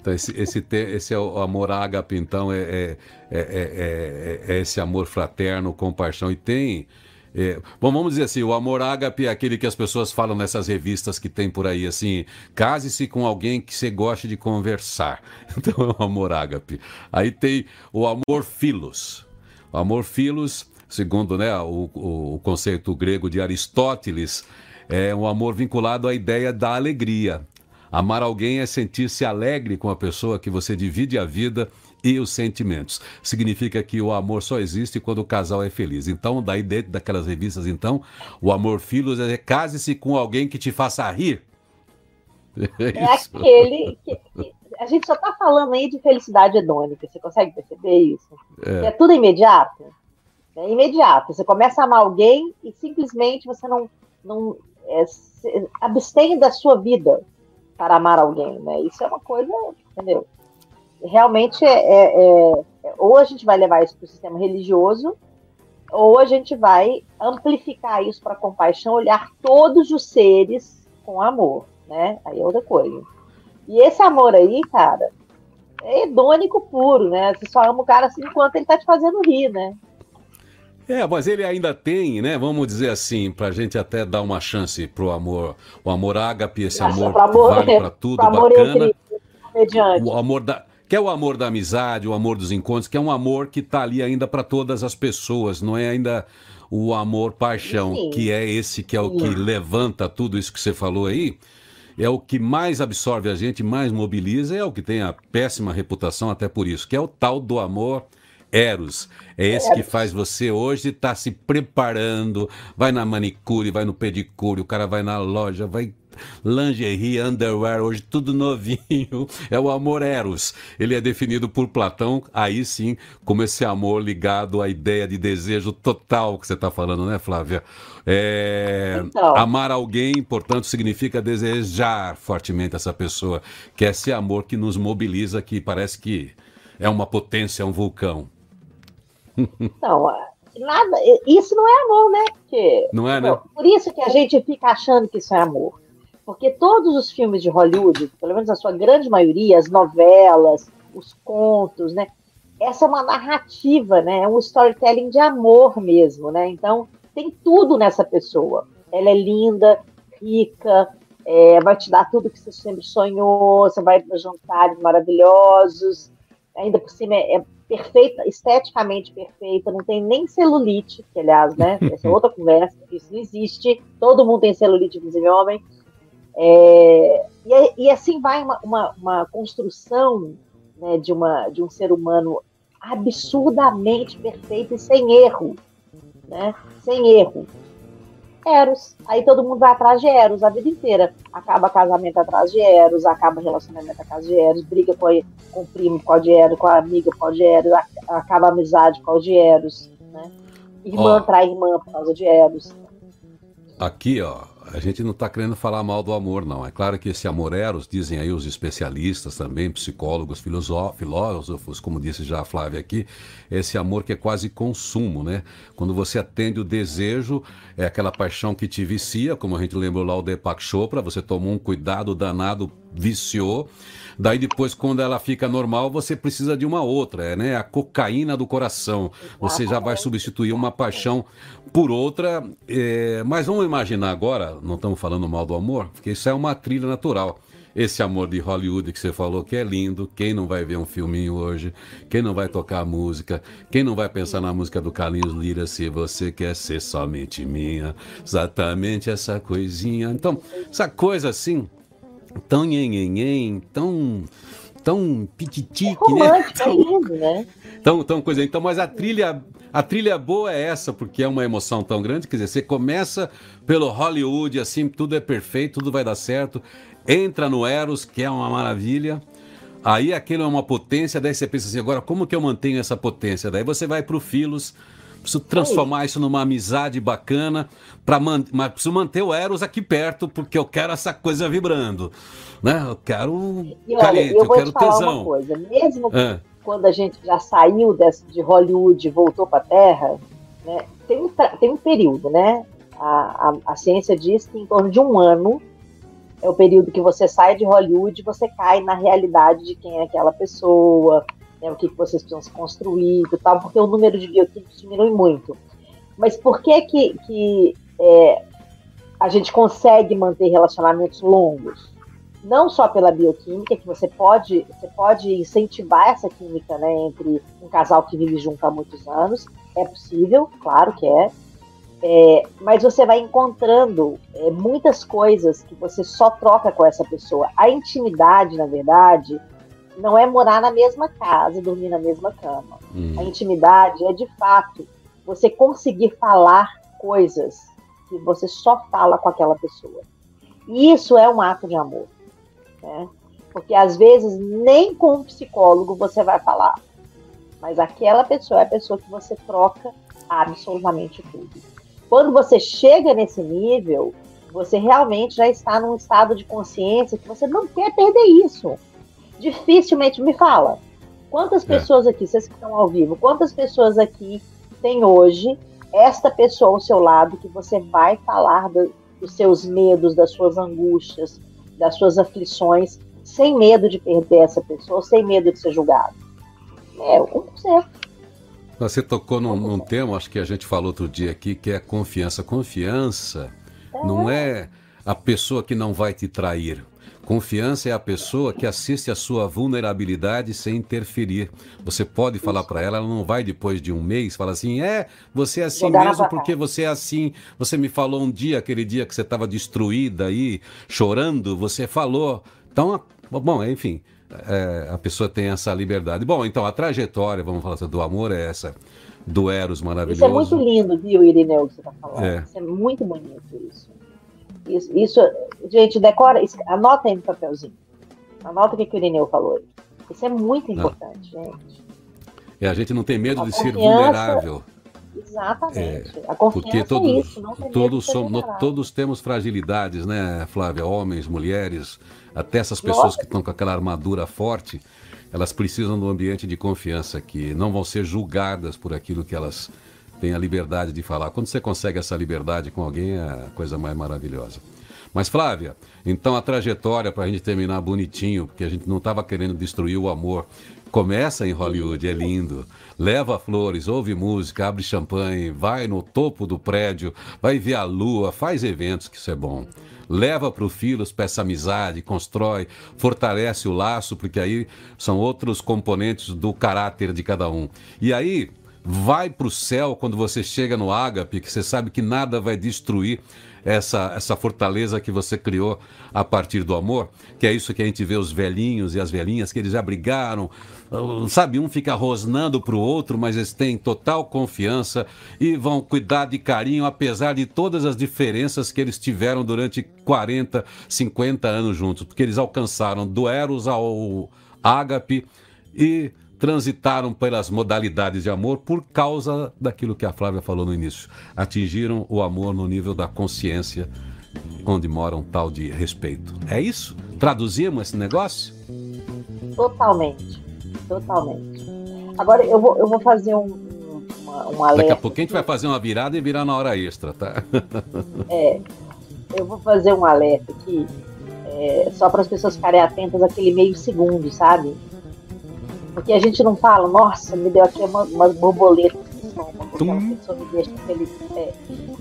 Speaker 1: Então, esse, esse, esse é o amor ágape, então, é, é, é, é, esse amor fraterno, compaixão. E tem é, bom, vamos dizer assim, o amor ágape é aquele que as pessoas falam nessas revistas que tem por aí, assim, case-se com alguém que você goste de conversar. Então é o amor ágape. Aí tem o amor filos. O amor filos, segundo né, o, o, conceito grego de Aristóteles, é um amor vinculado à ideia da alegria. Amar alguém é sentir-se alegre com a pessoa que você divide a vida e os sentimentos. Significa que o amor só existe quando o casal é feliz. Então, daí dentro daquelas revistas, então, o amor filos é case-se com alguém que te faça rir.
Speaker 2: É, é aquele que, a gente só está falando aí de felicidade hedônica. Você consegue perceber isso? É, é tudo imediato. É imediato. Você começa a amar alguém e simplesmente você não, não é, abstém da sua vida para amar alguém, né? Isso é uma coisa, entendeu? Realmente é, é, é, ou a gente vai levar isso para o sistema religioso, ou a gente vai amplificar isso para compaixão, olhar todos os seres com amor, né? Aí é outra coisa. E esse amor aí, cara, é hedônico puro, né? Você só ama o cara assim enquanto ele tá te fazendo rir, né?
Speaker 1: É, mas ele ainda tem, né? Vamos dizer assim, pra gente até dar uma chance pro amor, o amor ágape, esse amor, amor vale para tudo, amor bacana. Entre, o amor da que é o amor da amizade, o amor dos encontros, que é um amor que está ali ainda para todas as pessoas, não é ainda o amor paixão, Sim. que é esse que é o que levanta tudo isso que você falou aí. É o que mais absorve a gente, mais mobiliza, é o que tem a péssima reputação até por isso, que é o tal do amor Eros. É esse que faz você hoje estar tá se preparando, vai na manicure, vai no pedicure, o cara vai na loja, vai lingerie, underwear, hoje tudo novinho. É o amor eros. Ele é definido por Platão, aí sim, como esse amor ligado à ideia de desejo total que você está falando, né, Flávia? É... Então. Amar alguém, portanto, significa desejar fortemente essa pessoa, que é esse amor que nos mobiliza, que parece que é uma potência, é um vulcão.
Speaker 2: Não, nada, isso não é amor, né? Porque,
Speaker 1: não é, né?
Speaker 2: Por isso que a gente fica achando que isso é amor. Porque todos os filmes de Hollywood, pelo menos a sua grande maioria, as novelas, os contos, né? Essa é uma narrativa, né? É um storytelling de amor mesmo, né? Então, tem tudo nessa pessoa. Ela é linda, rica, é, vai te dar tudo que você sempre sonhou, você vai para jantares maravilhosos, ainda por cima é, é, perfeita, esteticamente perfeita, não tem nem celulite, que aliás, né? Essa é outra conversa, isso não existe, todo mundo tem celulite, inclusive homem. É, e, e, assim vai uma, uma, uma construção né, de, uma, de um ser humano absurdamente perfeito e sem erro, né? Sem erro. Eros. Aí todo mundo vai atrás de Eros a vida inteira. Acaba casamento atrás de Eros, acaba relacionamento atrás de Eros, briga com, com o primo por causa de Eros, com a amiga por causa de Eros, acaba a amizade por causa de Eros, né? Irmã ó, trai irmã por causa de Eros.
Speaker 1: Aqui, ó, a gente não está querendo falar mal do amor, não. É claro que esse amor eros, dizem aí os especialistas também, psicólogos, filósofos, como disse já a Flávia aqui, esse amor que é quase consumo, né? Quando você atende o desejo, é aquela paixão que te vicia, como a gente lembrou lá o Deepak Chopra, você tomou um cuidado danado, viciou, Daí depois, quando ela fica normal, você precisa de uma outra, é, né? A cocaína do coração. Você já vai substituir uma paixão por outra. É... Mas vamos imaginar agora, não estamos falando mal do amor, porque isso é uma trilha natural esse amor de Hollywood que você falou que é lindo. Quem não vai ver um filminho hoje? Quem não vai tocar música? Quem não vai pensar na música do Carlinhos Lira se você quer ser somente minha? Exatamente essa coisinha. Então, essa coisa assim tão nhenhenhen, tão tão pititique,
Speaker 2: é né? Tão, lindo, né?
Speaker 1: Tão, tão coisa. Então, mas a trilha, a trilha boa é essa, porque é uma emoção tão grande. Quer dizer, você começa pelo Hollywood, assim, tudo é perfeito, tudo vai dar certo. Entra no Eros, que é uma maravilha. Aí aquilo é uma potência, daí você pensa assim, agora como que eu mantenho essa potência? Daí você vai para o Filos, preciso transformar isso numa amizade bacana, para man mas preciso manter o Eros aqui perto, porque eu quero essa coisa vibrando. Né? Eu quero
Speaker 2: e olha, eu, eu quero tesão. Uma coisa, mesmo é. quando a gente já saiu de Hollywood e voltou para a Terra, né, tem, um, tem um período, né? A, a, a ciência diz que em torno de um ano é o período que você sai de Hollywood e você cai na realidade de quem é aquela pessoa, né, o que, que vocês precisam se construir e tal, porque o número de bioquímicos diminui muito. Mas por que que, que é, a gente consegue manter relacionamentos longos? Não só pela bioquímica, que você pode, você pode incentivar essa química né, entre um casal que vive junto há muitos anos, é possível, claro que é, é, mas você vai encontrando é, muitas coisas que você só troca com essa pessoa. A intimidade, na verdade, não é morar na mesma casa, dormir na mesma cama. Hum. A intimidade é de fato você conseguir falar coisas que você só fala com aquela pessoa. E isso é um ato de amor. Né? Porque às vezes nem com um psicólogo você vai falar. Mas aquela pessoa é a pessoa que você troca absolutamente tudo. Quando você chega nesse nível, você realmente já está num estado de consciência que você não quer perder isso dificilmente me fala. Quantas é. pessoas aqui, vocês que estão ao vivo, quantas pessoas aqui tem hoje esta pessoa ao seu lado que você vai falar do, dos seus medos, das suas angústias, das suas aflições, sem medo de perder essa pessoa, sem medo de ser julgado? É, 1%.
Speaker 1: Você tocou num, num tema, acho que a gente falou outro dia aqui, que é confiança. Confiança é. não é a pessoa que não vai te trair. Confiança é a pessoa que assiste a sua vulnerabilidade sem interferir. Você pode falar para ela, ela não vai depois de um mês falar assim: é, você é assim mesmo porque você é assim. Você me falou um dia, aquele dia que você estava destruída aí, chorando, você falou. Então, bom, enfim, é, a pessoa tem essa liberdade. Bom, então a trajetória, vamos falar assim, do amor é essa. Do Eros maravilhoso.
Speaker 2: Isso é muito lindo, viu, Irineu, que você está falando. É. Isso é muito bonito isso. Isso, isso, gente, decora, anota aí no papelzinho. Anota o que, que o Irineu falou aí. Isso é muito importante, não. gente.
Speaker 1: É, a gente não tem medo a de ser vulnerável.
Speaker 2: Exatamente. É, a confiança porque todo, é isso, não
Speaker 1: todos, somos, todos temos fragilidades, né, Flávia? Homens, mulheres, até essas pessoas Nossa. que estão com aquela armadura forte, elas precisam de um ambiente de confiança, que não vão ser julgadas por aquilo que elas tem a liberdade de falar. Quando você consegue essa liberdade com alguém, é a coisa mais maravilhosa. Mas, Flávia, então a trajetória para a gente terminar bonitinho, porque a gente não estava querendo destruir o amor. Começa em Hollywood, é lindo. Leva flores, ouve música, abre champanhe, vai no topo do prédio, vai ver a lua, faz eventos, que isso é bom. Leva para o Filos, peça amizade, constrói, fortalece o laço, porque aí são outros componentes do caráter de cada um. E aí, vai para o céu quando você chega no ágape, que você sabe que nada vai destruir essa, essa fortaleza que você criou a partir do amor, que é isso que a gente vê os velhinhos e as velhinhas, que eles já brigaram, sabe, um fica rosnando para o outro, mas eles têm total confiança e vão cuidar de carinho, apesar de todas as diferenças que eles tiveram durante 40, 50 anos juntos, porque eles alcançaram do Eros ao Ágape e transitaram pelas modalidades de amor por causa daquilo que a Flávia falou no início. Atingiram o amor no nível da consciência, onde mora um tal de respeito. É isso? Traduzimos esse negócio?
Speaker 2: Totalmente. Totalmente. Agora eu vou, eu vou fazer um, uma, um alerta.
Speaker 1: Daqui a pouco a gente vai fazer uma virada e virar na hora extra, tá?
Speaker 2: é. Eu vou fazer um alerta aqui, é, só para as pessoas ficarem atentas aquele meio segundo, sabe? Porque a gente não fala, nossa, me deu aqui uma, umas borboletas é.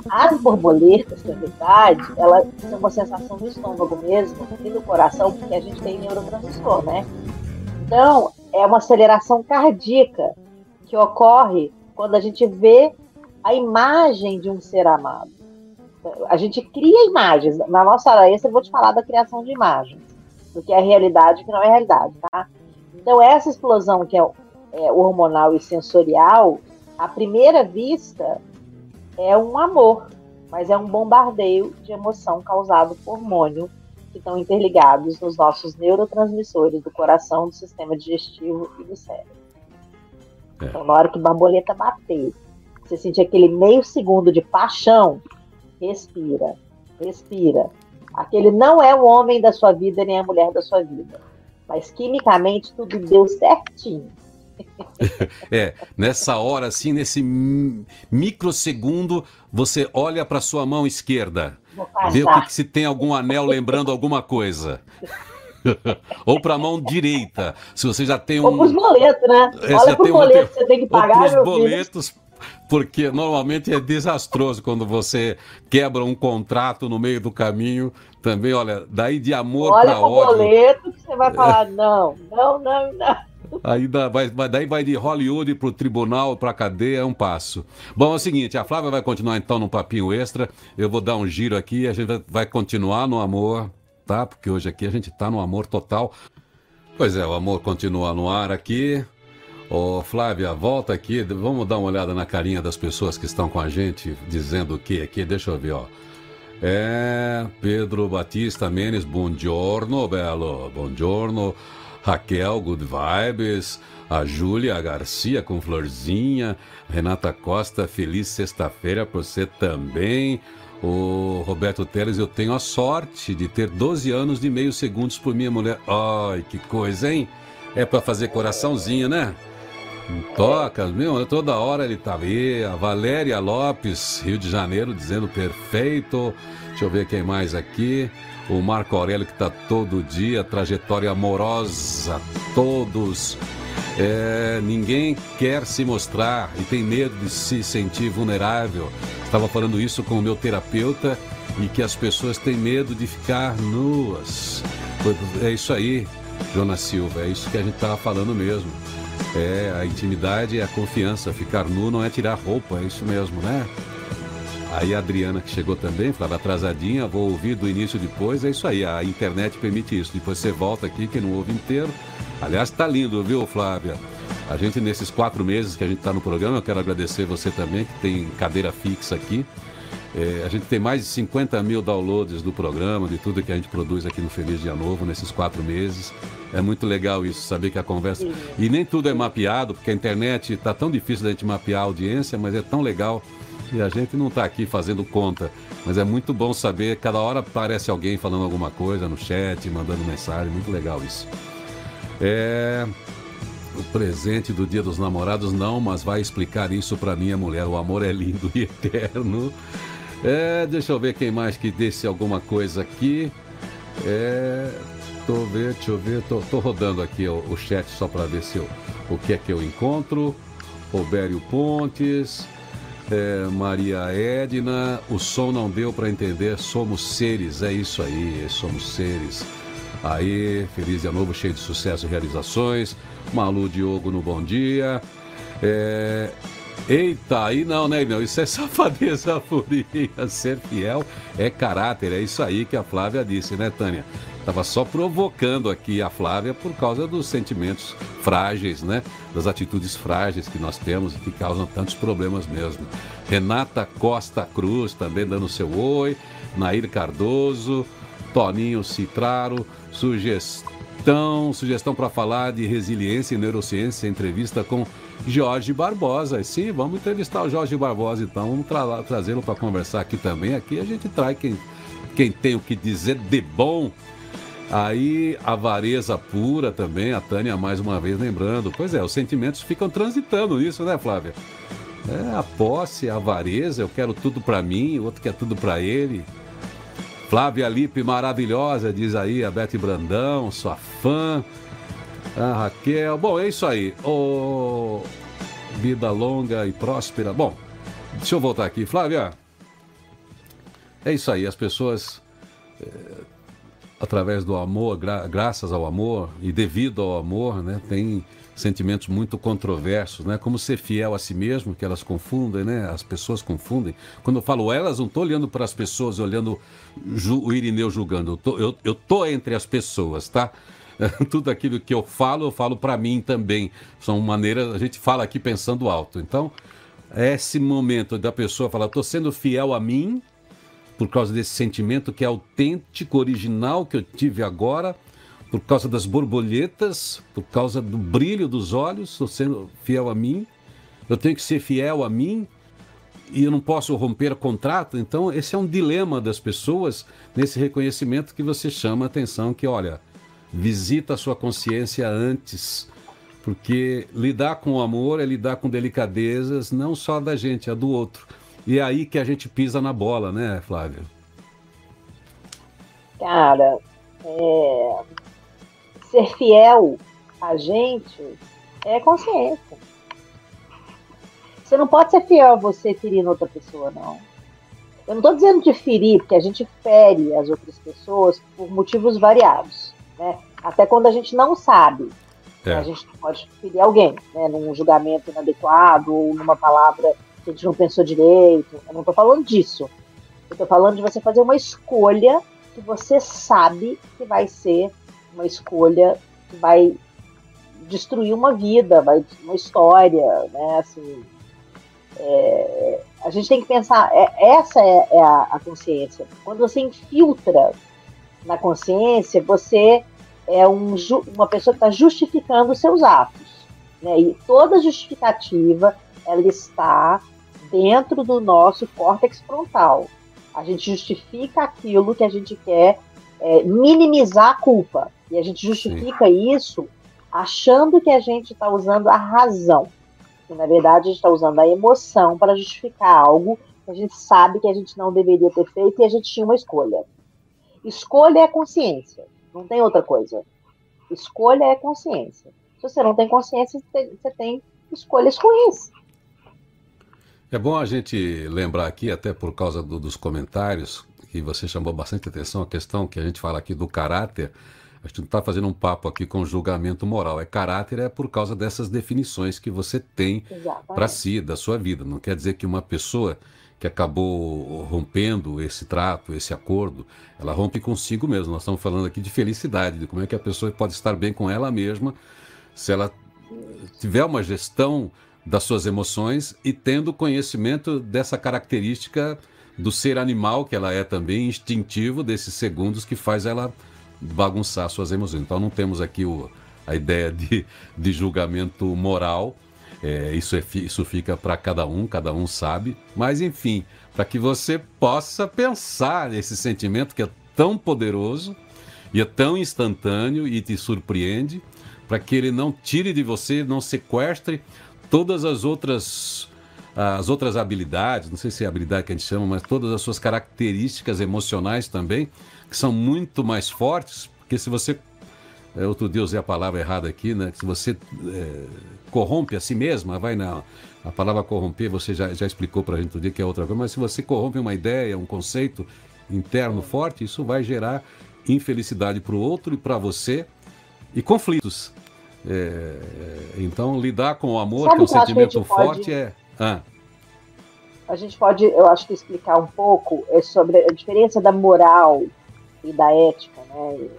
Speaker 2: As borboletas, na verdade, elas são uma sensação no estômago mesmo e no coração, porque a gente tem neurotransmissor, né? Então, é uma aceleração cardíaca que ocorre quando a gente vê a imagem de um ser amado. A gente cria imagens. Na nossa hora extra, eu vou te falar da criação de imagens, porque é realidade e que não é realidade, tá? Então, essa explosão que é, é hormonal e sensorial, à primeira vista, é um amor, mas é um bombardeio de emoção causado por hormônio que estão interligados nos nossos neurotransmissores do coração, do sistema digestivo e do cérebro. É. Então, na hora que a borboleta bater, você sentir aquele meio segundo de paixão, respira, respira. Aquele não é o homem da sua vida nem a mulher da sua vida, mas quimicamente tudo deu certinho.
Speaker 1: É, nessa hora, assim, nesse microsegundo, você olha para sua mão esquerda, vê o que, que, se tem algum anel lembrando alguma coisa. ou para a mão direita, se você já tem um. Ou
Speaker 2: para os boletos, né? É, olha para os boletos você tem que pagar. Ou
Speaker 1: os boletos, porque normalmente é desastroso quando você quebra um contrato no meio do caminho. Também, olha, daí de amor para ódio. Olha
Speaker 2: o boleto que você vai falar, não, não, não, não.
Speaker 1: Aí dá, vai, daí vai de Hollywood para o tribunal, para a cadeia, é um passo. Bom, é o seguinte, a Flávia vai continuar então num papinho extra. Eu vou dar um giro aqui, a gente vai continuar no amor, tá? Porque hoje aqui a gente está no amor total. Pois é, o amor continua no ar aqui. Ô Flávia, volta aqui, vamos dar uma olhada na carinha das pessoas que estão com a gente, dizendo o que aqui, deixa eu ver, ó. É, Pedro Batista Menes, buongiorno, belo, buongiorno. Raquel, Good Vibes, a Júlia Garcia com florzinha, Renata Costa, feliz sexta-feira para você também. O Roberto Teles, eu tenho a sorte de ter 12 anos de meio segundos por minha mulher. Ai, que coisa, hein? É para fazer coraçãozinho, né? Toca, meu, toda hora ele tá ali. A Valéria Lopes, Rio de Janeiro, dizendo perfeito. Deixa eu ver quem mais aqui o Marco Aurélio que está todo dia, trajetória amorosa, todos. É, ninguém quer se mostrar e tem medo de se sentir vulnerável. Estava falando isso com o meu terapeuta e que as pessoas têm medo de ficar nuas. É isso aí, Jonas Silva, é isso que a gente estava falando mesmo. É, a intimidade é a confiança. Ficar nu não é tirar roupa, é isso mesmo, né? Aí a Adriana que chegou também, falava atrasadinha, vou ouvir do início depois. É isso aí, a internet permite isso. Depois você volta aqui, que não ouve inteiro. Aliás, tá lindo, viu, Flávia? A gente, nesses quatro meses que a gente está no programa, eu quero agradecer você também, que tem cadeira fixa aqui. É, a gente tem mais de 50 mil downloads do programa, de tudo que a gente produz aqui no Feliz Dia Novo, nesses quatro meses. É muito legal isso, saber que a conversa. E nem tudo é mapeado, porque a internet está tão difícil da gente mapear a audiência, mas é tão legal e a gente não está aqui fazendo conta, mas é muito bom saber, cada hora aparece alguém falando alguma coisa no chat, mandando mensagem, muito legal isso. É o presente do Dia dos Namorados não, mas vai explicar isso para minha mulher. O amor é lindo e eterno. É, deixa eu ver quem mais que disse alguma coisa aqui. É, tô ver, deixa eu ver, tô, tô rodando aqui o, o chat só para ver se eu, o que é que eu encontro. Robério Pontes, é, Maria Edna, o som não deu para entender, somos seres, é isso aí, somos seres. Aí, feliz dia novo, cheio de sucesso e realizações. Malu Diogo no Bom Dia. É, Eita, aí não, né, meu? Isso é safadeza furinha. Ser fiel é caráter. É isso aí que a Flávia disse, né, Tânia? Tava só provocando aqui a Flávia por causa dos sentimentos frágeis, né? Das atitudes frágeis que nós temos e que causam tantos problemas mesmo. Renata Costa Cruz também dando seu oi. Nair Cardoso, Toninho Citraro, sugestão, sugestão para falar de resiliência e neurociência, entrevista com Jorge Barbosa. Sim, vamos entrevistar o Jorge Barbosa, então, vamos tra trazê-lo para conversar aqui também. Aqui a gente traz quem, quem tem o que dizer de bom. Aí, avareza pura também, a Tânia mais uma vez lembrando. Pois é, os sentimentos ficam transitando nisso, né, Flávia? É, a posse, a avareza, eu quero tudo para mim, o outro quer tudo para ele. Flávia Lipe, maravilhosa, diz aí a Beth Brandão, sua fã. A Raquel. Bom, é isso aí. Oh, vida longa e próspera. Bom, deixa eu voltar aqui. Flávia, é isso aí. As pessoas, é, através do amor, gra graças ao amor e devido ao amor, né, têm sentimentos muito controversos, né? Como ser fiel a si mesmo, que elas confundem, né? As pessoas confundem. Quando eu falo elas, não estou olhando para as pessoas, olhando o Irineu julgando. Eu tô, eu, eu tô entre as pessoas, tá? tudo aquilo que eu falo, eu falo para mim também. São maneiras, a gente fala aqui pensando alto. Então, esse momento da pessoa falar, estou sendo fiel a mim, por causa desse sentimento que é autêntico, original que eu tive agora, por causa das borboletas, por causa do brilho dos olhos, estou sendo fiel a mim. Eu tenho que ser fiel a mim e eu não posso romper contrato. Então, esse é um dilema das pessoas nesse reconhecimento que você chama a atenção que, olha, visita a sua consciência antes, porque lidar com o amor é lidar com delicadezas, não só da gente, é do outro. E é aí que a gente pisa na bola, né, Flávia?
Speaker 2: Cara, é... ser fiel a gente é consciência. Você não pode ser fiel a você ferindo outra pessoa, não. Eu não estou dizendo de ferir, porque a gente fere as outras pessoas por motivos variados. Né? Até quando a gente não sabe. É. A gente pode ferir alguém, né? num julgamento inadequado ou numa palavra que a gente não pensou direito. Eu não estou falando disso. Eu estou falando de você fazer uma escolha que você sabe que vai ser uma escolha que vai destruir uma vida, vai uma história, né? Assim, é, a gente tem que pensar, é, essa é, é a, a, consciência. Quando você infiltra na consciência, você é um, uma pessoa que está justificando os seus atos. Né? E toda justificativa ela está dentro do nosso córtex frontal. A gente justifica aquilo que a gente quer é, minimizar a culpa. E a gente justifica Sim. isso achando que a gente está usando a razão. E, na verdade, a gente está usando a emoção para justificar algo que a gente sabe que a gente não deveria ter feito e a gente tinha uma escolha. Escolha é consciência, não tem outra coisa. Escolha é consciência. Se você não tem consciência, você tem escolhas ruins.
Speaker 1: É bom a gente lembrar aqui, até por causa do, dos comentários, que você chamou bastante atenção, a questão que a gente fala aqui do caráter. A gente não está fazendo um papo aqui com julgamento moral. É caráter é por causa dessas definições que você tem para si, da sua vida. Não quer dizer que uma pessoa que acabou rompendo esse trato, esse acordo, ela rompe consigo mesmo. Nós estamos falando aqui de felicidade, de como é que a pessoa pode estar bem com ela mesma se ela tiver uma gestão das suas emoções e tendo conhecimento dessa característica do ser animal que ela é também instintivo desses segundos que faz ela bagunçar suas emoções. Então não temos aqui o, a ideia de, de julgamento moral, é, isso, é, isso fica para cada um, cada um sabe. Mas, enfim, para que você possa pensar nesse sentimento que é tão poderoso e é tão instantâneo e te surpreende, para que ele não tire de você, não sequestre todas as outras as outras habilidades, não sei se é habilidade que a gente chama, mas todas as suas características emocionais também, que são muito mais fortes, porque se você é, outro dia usei a palavra errada aqui, né? Se você é, corrompe a si mesma, vai na. A palavra corromper você já, já explicou para a gente outro dia que é outra coisa, mas se você corrompe uma ideia, um conceito interno forte, isso vai gerar infelicidade para o outro e para você e conflitos. É, então, lidar com o amor, Sabe que é um sentimento forte, pode... é,
Speaker 2: Ah. A gente pode, eu acho que explicar um pouco é sobre a diferença da moral e da ética, né?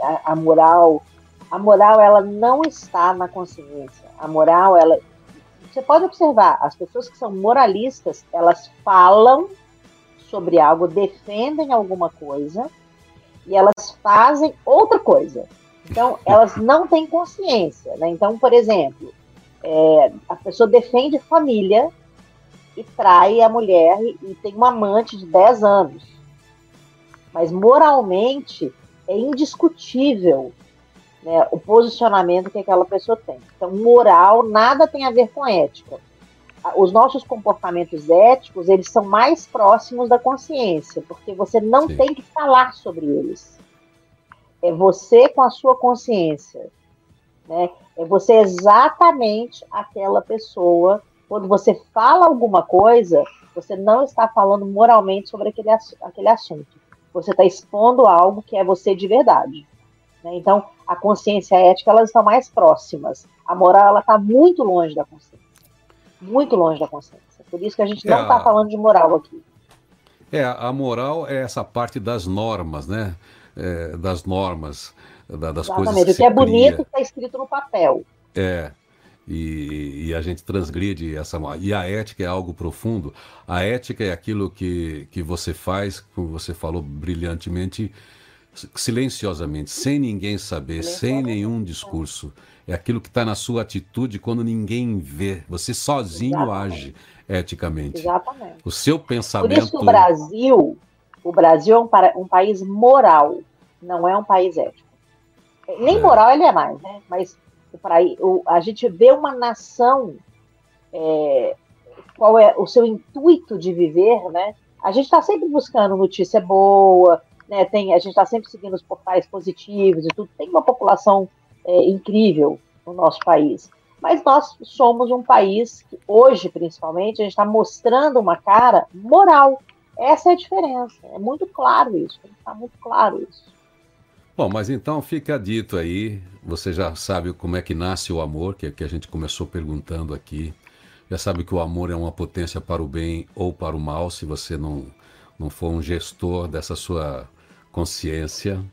Speaker 2: A, a, moral, a moral ela não está na consciência. A moral ela, você pode observar, as pessoas que são moralistas, elas falam sobre algo, defendem alguma coisa e elas fazem outra coisa. Então, elas não têm consciência. Né? Então, por exemplo, é, a pessoa defende família e trai a mulher e tem um amante de 10 anos. Mas moralmente é indiscutível né, o posicionamento que aquela pessoa tem. Então, moral nada tem a ver com ética. Os nossos comportamentos éticos, eles são mais próximos da consciência, porque você não Sim. tem que falar sobre eles. É você com a sua consciência. Né? É você exatamente aquela pessoa. Quando você fala alguma coisa, você não está falando moralmente sobre aquele, aquele assunto. Você está expondo algo que é você de verdade. Né? Então, a consciência e a ética elas estão mais próximas. A moral ela está muito longe da consciência. Muito longe da consciência. Por isso que a gente não está é, falando de moral aqui.
Speaker 1: É, a moral é essa parte das normas, né? É, das normas, da, das Exatamente. coisas que
Speaker 2: O que é bonito está escrito no papel.
Speaker 1: É, e, e, a gente transgride essa. E a ética é algo profundo. A ética é aquilo que, que você faz, como você falou brilhantemente, silenciosamente, sem ninguém saber, sem nenhum discurso. É aquilo que está na sua atitude quando ninguém vê. Você sozinho Exatamente. age eticamente.
Speaker 2: Exatamente.
Speaker 1: O seu pensamento. Por
Speaker 2: isso o Brasil, o Brasil é um, um país moral, não é um país ético. Nem é. moral ele é mais, né? Mas o, a gente vê uma nação, é, qual é o seu intuito de viver, né? A gente está sempre buscando notícia boa, né? Tem, a gente está sempre seguindo os portais positivos e tudo. Tem uma população é, incrível no nosso país. Mas nós somos um país que, hoje, principalmente, a gente está mostrando uma cara moral. Essa é a diferença. É muito claro isso. Está muito claro isso.
Speaker 1: Bom, mas então fica dito aí. Você já sabe como é que nasce o amor, que, é que a gente começou perguntando aqui. Já sabe que o amor é uma potência para o bem ou para o mal, se você não, não for um gestor dessa sua consciência,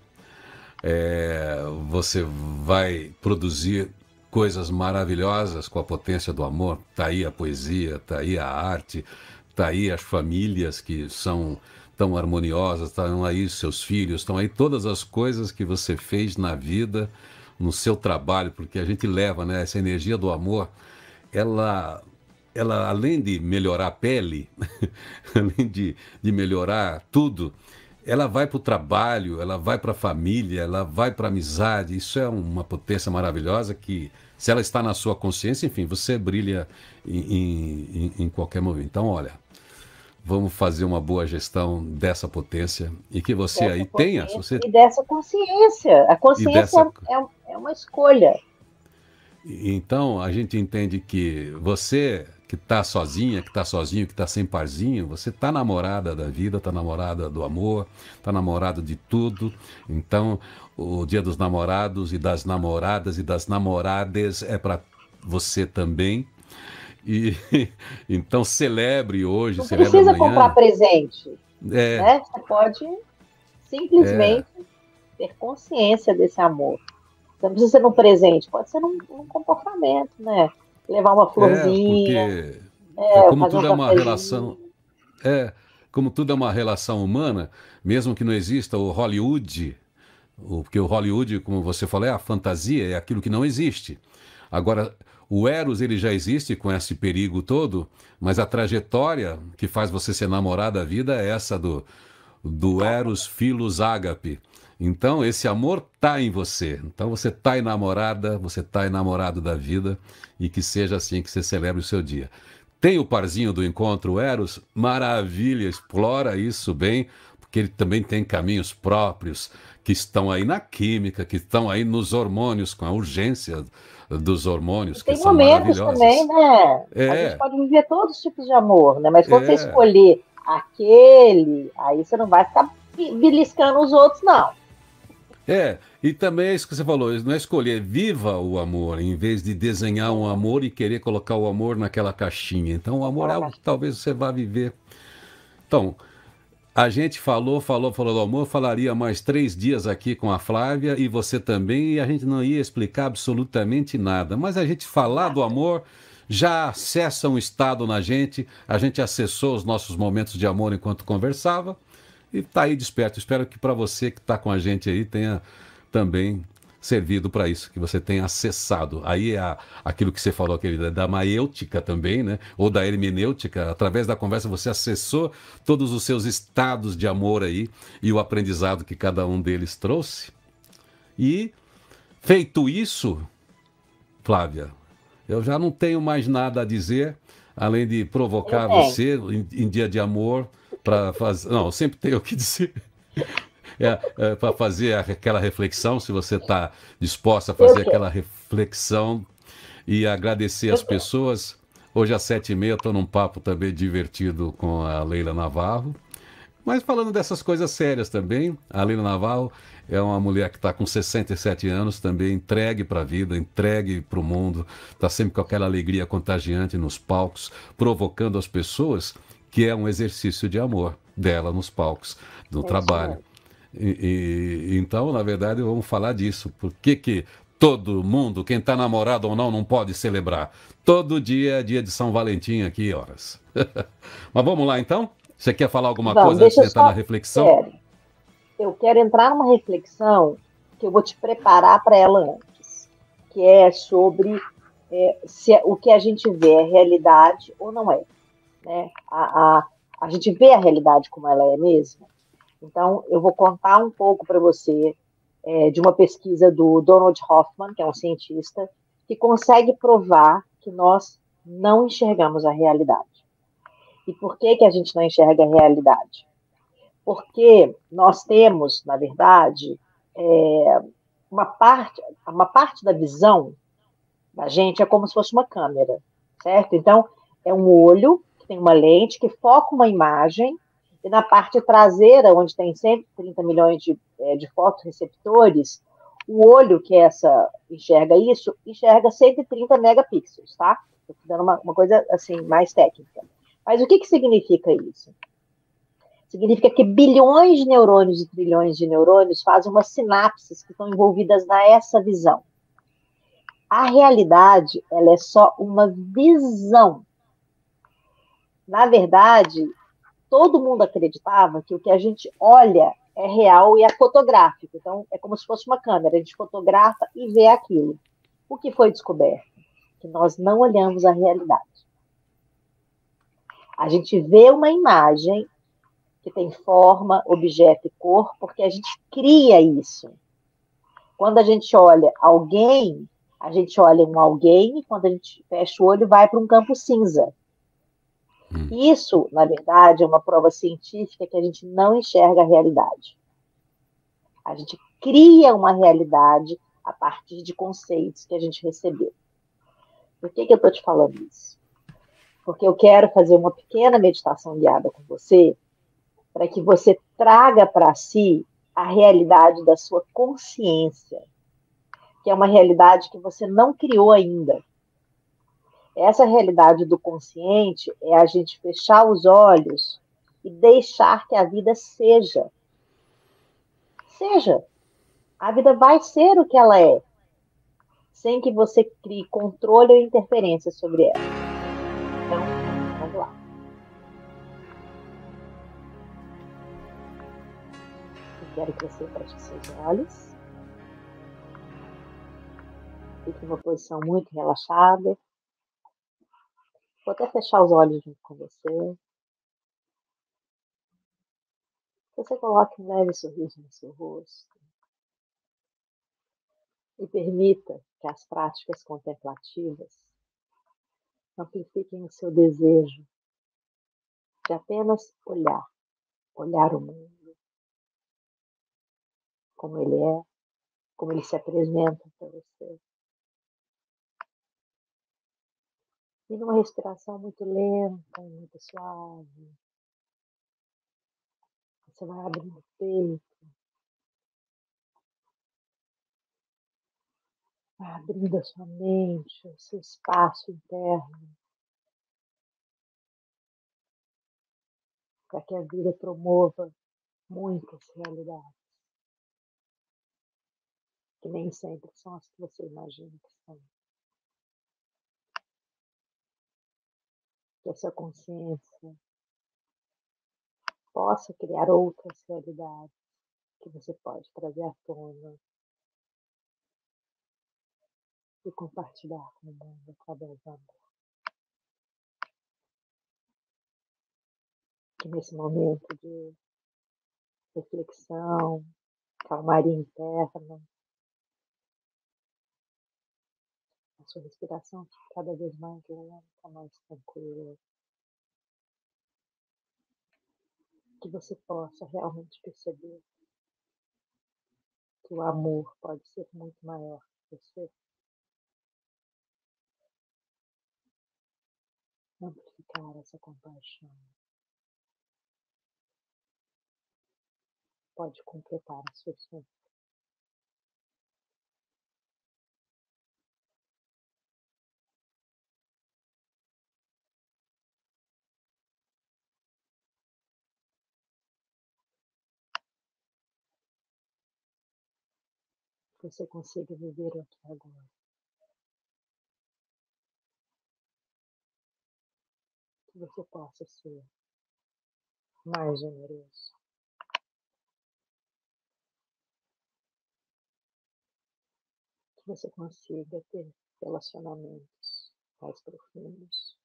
Speaker 1: é, você vai produzir coisas maravilhosas com a potência do amor. Está aí a poesia, está aí a arte, está aí as famílias que são tão harmoniosas, estão aí seus filhos, estão aí todas as coisas que você fez na vida, no seu trabalho, porque a gente leva né, essa energia do amor, ela ela além de melhorar a pele, além de, de melhorar tudo, ela vai para o trabalho, ela vai para a família, ela vai para a amizade. Isso é uma potência maravilhosa que, se ela está na sua consciência, enfim, você brilha em, em, em qualquer momento. Então, olha, vamos fazer uma boa gestão dessa potência e que você dessa aí tenha. Você...
Speaker 2: E dessa consciência. A consciência dessa... é, é uma escolha.
Speaker 1: Então, a gente entende que você que está sozinha, que está sozinho, que está sem parzinho, você está namorada da vida, está namorada do amor, está namorado de tudo. Então, o Dia dos Namorados e das namoradas e das namoradas é para você também. E então celebre hoje, Não celebre
Speaker 2: precisa amanhã. comprar presente. É. Né? Você pode simplesmente é. ter consciência desse amor. Você não precisa ser um presente, pode ser num, num comportamento, né? Levar uma florzinha. É, porque
Speaker 1: é, é como tudo é uma relação. É, como tudo é uma relação humana, mesmo que não exista o Hollywood, porque o Hollywood, como você falou, é a fantasia, é aquilo que não existe. Agora, o Eros ele já existe com esse perigo todo, mas a trajetória que faz você ser namorado da vida é essa do, do Eros Filos Ágape. Então, esse amor está em você. Então, você está enamorada, você está enamorado da vida e que seja assim que você celebre o seu dia. Tem o parzinho do encontro Eros? Maravilha, explora isso bem, porque ele também tem caminhos próprios que estão aí na química, que estão aí nos hormônios, com a urgência dos hormônios.
Speaker 2: Tem momentos também, né? É. A gente pode viver todos os tipos de amor, né? Mas quando é. você escolher aquele, aí você não vai ficar beliscando os outros, não.
Speaker 1: É, e também é isso que você falou, não é escolher, viva o amor, em vez de desenhar um amor e querer colocar o amor naquela caixinha. Então, o amor é algo que talvez você vá viver. Então, a gente falou, falou, falou do amor, falaria mais três dias aqui com a Flávia e você também, e a gente não ia explicar absolutamente nada. Mas a gente falar do amor já acessa um estado na gente, a gente acessou os nossos momentos de amor enquanto conversava e está aí desperto. Espero que para você que está com a gente aí tenha também servido para isso, que você tenha acessado. Aí é aquilo que você falou, querida, da maêutica também, né? Ou da hermenêutica, através da conversa você acessou todos os seus estados de amor aí e o aprendizado que cada um deles trouxe. E feito isso, Flávia, eu já não tenho mais nada a dizer além de provocar você em, em dia de amor para fazer. Não, sempre tenho o que dizer é, é para fazer aquela reflexão, se você está disposta a fazer aquela reflexão e agradecer as pessoas. Hoje às sete e meia estou num papo também divertido com a Leila Navarro. Mas falando dessas coisas sérias também, a Leila Navarro é uma mulher que está com 67 anos, também entregue para a vida, entregue para o mundo, está sempre com aquela alegria contagiante nos palcos, provocando as pessoas, que é um exercício de amor dela nos palcos, no é trabalho. E, e, então, na verdade, vamos falar disso. Por que, que todo mundo, quem está namorado ou não, não pode celebrar? Todo dia é dia de São Valentim aqui, horas. Mas vamos lá então? Você quer falar alguma vamos, coisa antes de entrar na reflexão?
Speaker 2: Quero. Eu quero entrar numa reflexão que eu vou te preparar para ela antes, que é sobre é, se é, o que a gente vê é realidade ou não é. Né? A, a, a gente vê a realidade como ela é mesmo. Então, eu vou contar um pouco para você é, de uma pesquisa do Donald Hoffman, que é um cientista, que consegue provar que nós não enxergamos a realidade. E por que, que a gente não enxerga a realidade? Porque nós temos, na verdade, é, uma, parte, uma parte da visão da gente é como se fosse uma câmera, certo? Então, é um olho tem uma lente que foca uma imagem e na parte traseira, onde tem 130 milhões de, é, de fotoreceptores, o olho que essa enxerga isso, enxerga 130 megapixels, tá? Estou dando uma, uma, coisa assim mais técnica. Mas o que, que significa isso? Significa que bilhões de neurônios e trilhões de neurônios fazem umas sinapses que estão envolvidas nessa visão. A realidade, ela é só uma visão. Na verdade, todo mundo acreditava que o que a gente olha é real e é fotográfico. Então, é como se fosse uma câmera, a gente fotografa e vê aquilo. O que foi descoberto? Que nós não olhamos a realidade. A gente vê uma imagem que tem forma, objeto e cor, porque a gente cria isso. Quando a gente olha alguém, a gente olha um alguém, e quando a gente fecha o olho, vai para um campo cinza. Hum. Isso, na verdade, é uma prova científica que a gente não enxerga a realidade. A gente cria uma realidade a partir de conceitos que a gente recebeu. Por que, que eu estou te falando isso? Porque eu quero fazer uma pequena meditação guiada com você, para que você traga para si a realidade da sua consciência, que é uma realidade que você não criou ainda, essa realidade do consciente é a gente fechar os olhos e deixar que a vida seja. Seja. A vida vai ser o que ela é, sem que você crie controle ou interferência sobre ela. Então, vamos lá. Eu quero que você feche seus olhos. Fique numa posição muito relaxada. Vou até fechar os olhos junto com você. Você coloque um leve sorriso no seu rosto. E permita que as práticas contemplativas amplifiquem o seu desejo de apenas olhar, olhar o mundo como ele é, como ele se apresenta para você. E numa respiração muito lenta, muito suave. Você vai abrindo o peito. abrindo a sua mente, o seu espaço interno, para que a vida promova muitas realidades, que nem sempre são as que você imagina que são. Que a sua consciência possa criar outras realidades que você pode trazer à tona e compartilhar com o mundo através do amor. Que nesse momento de reflexão, calmaria interna, a sua respiração cada vez mais lenta, mais tranquila. Que você possa realmente perceber que o amor pode ser muito maior que você. Amplificar essa compaixão. Pode completar a sua essência. Você consiga viver aqui agora. Que você possa ser mais generoso. Que você consiga ter relacionamentos mais profundos.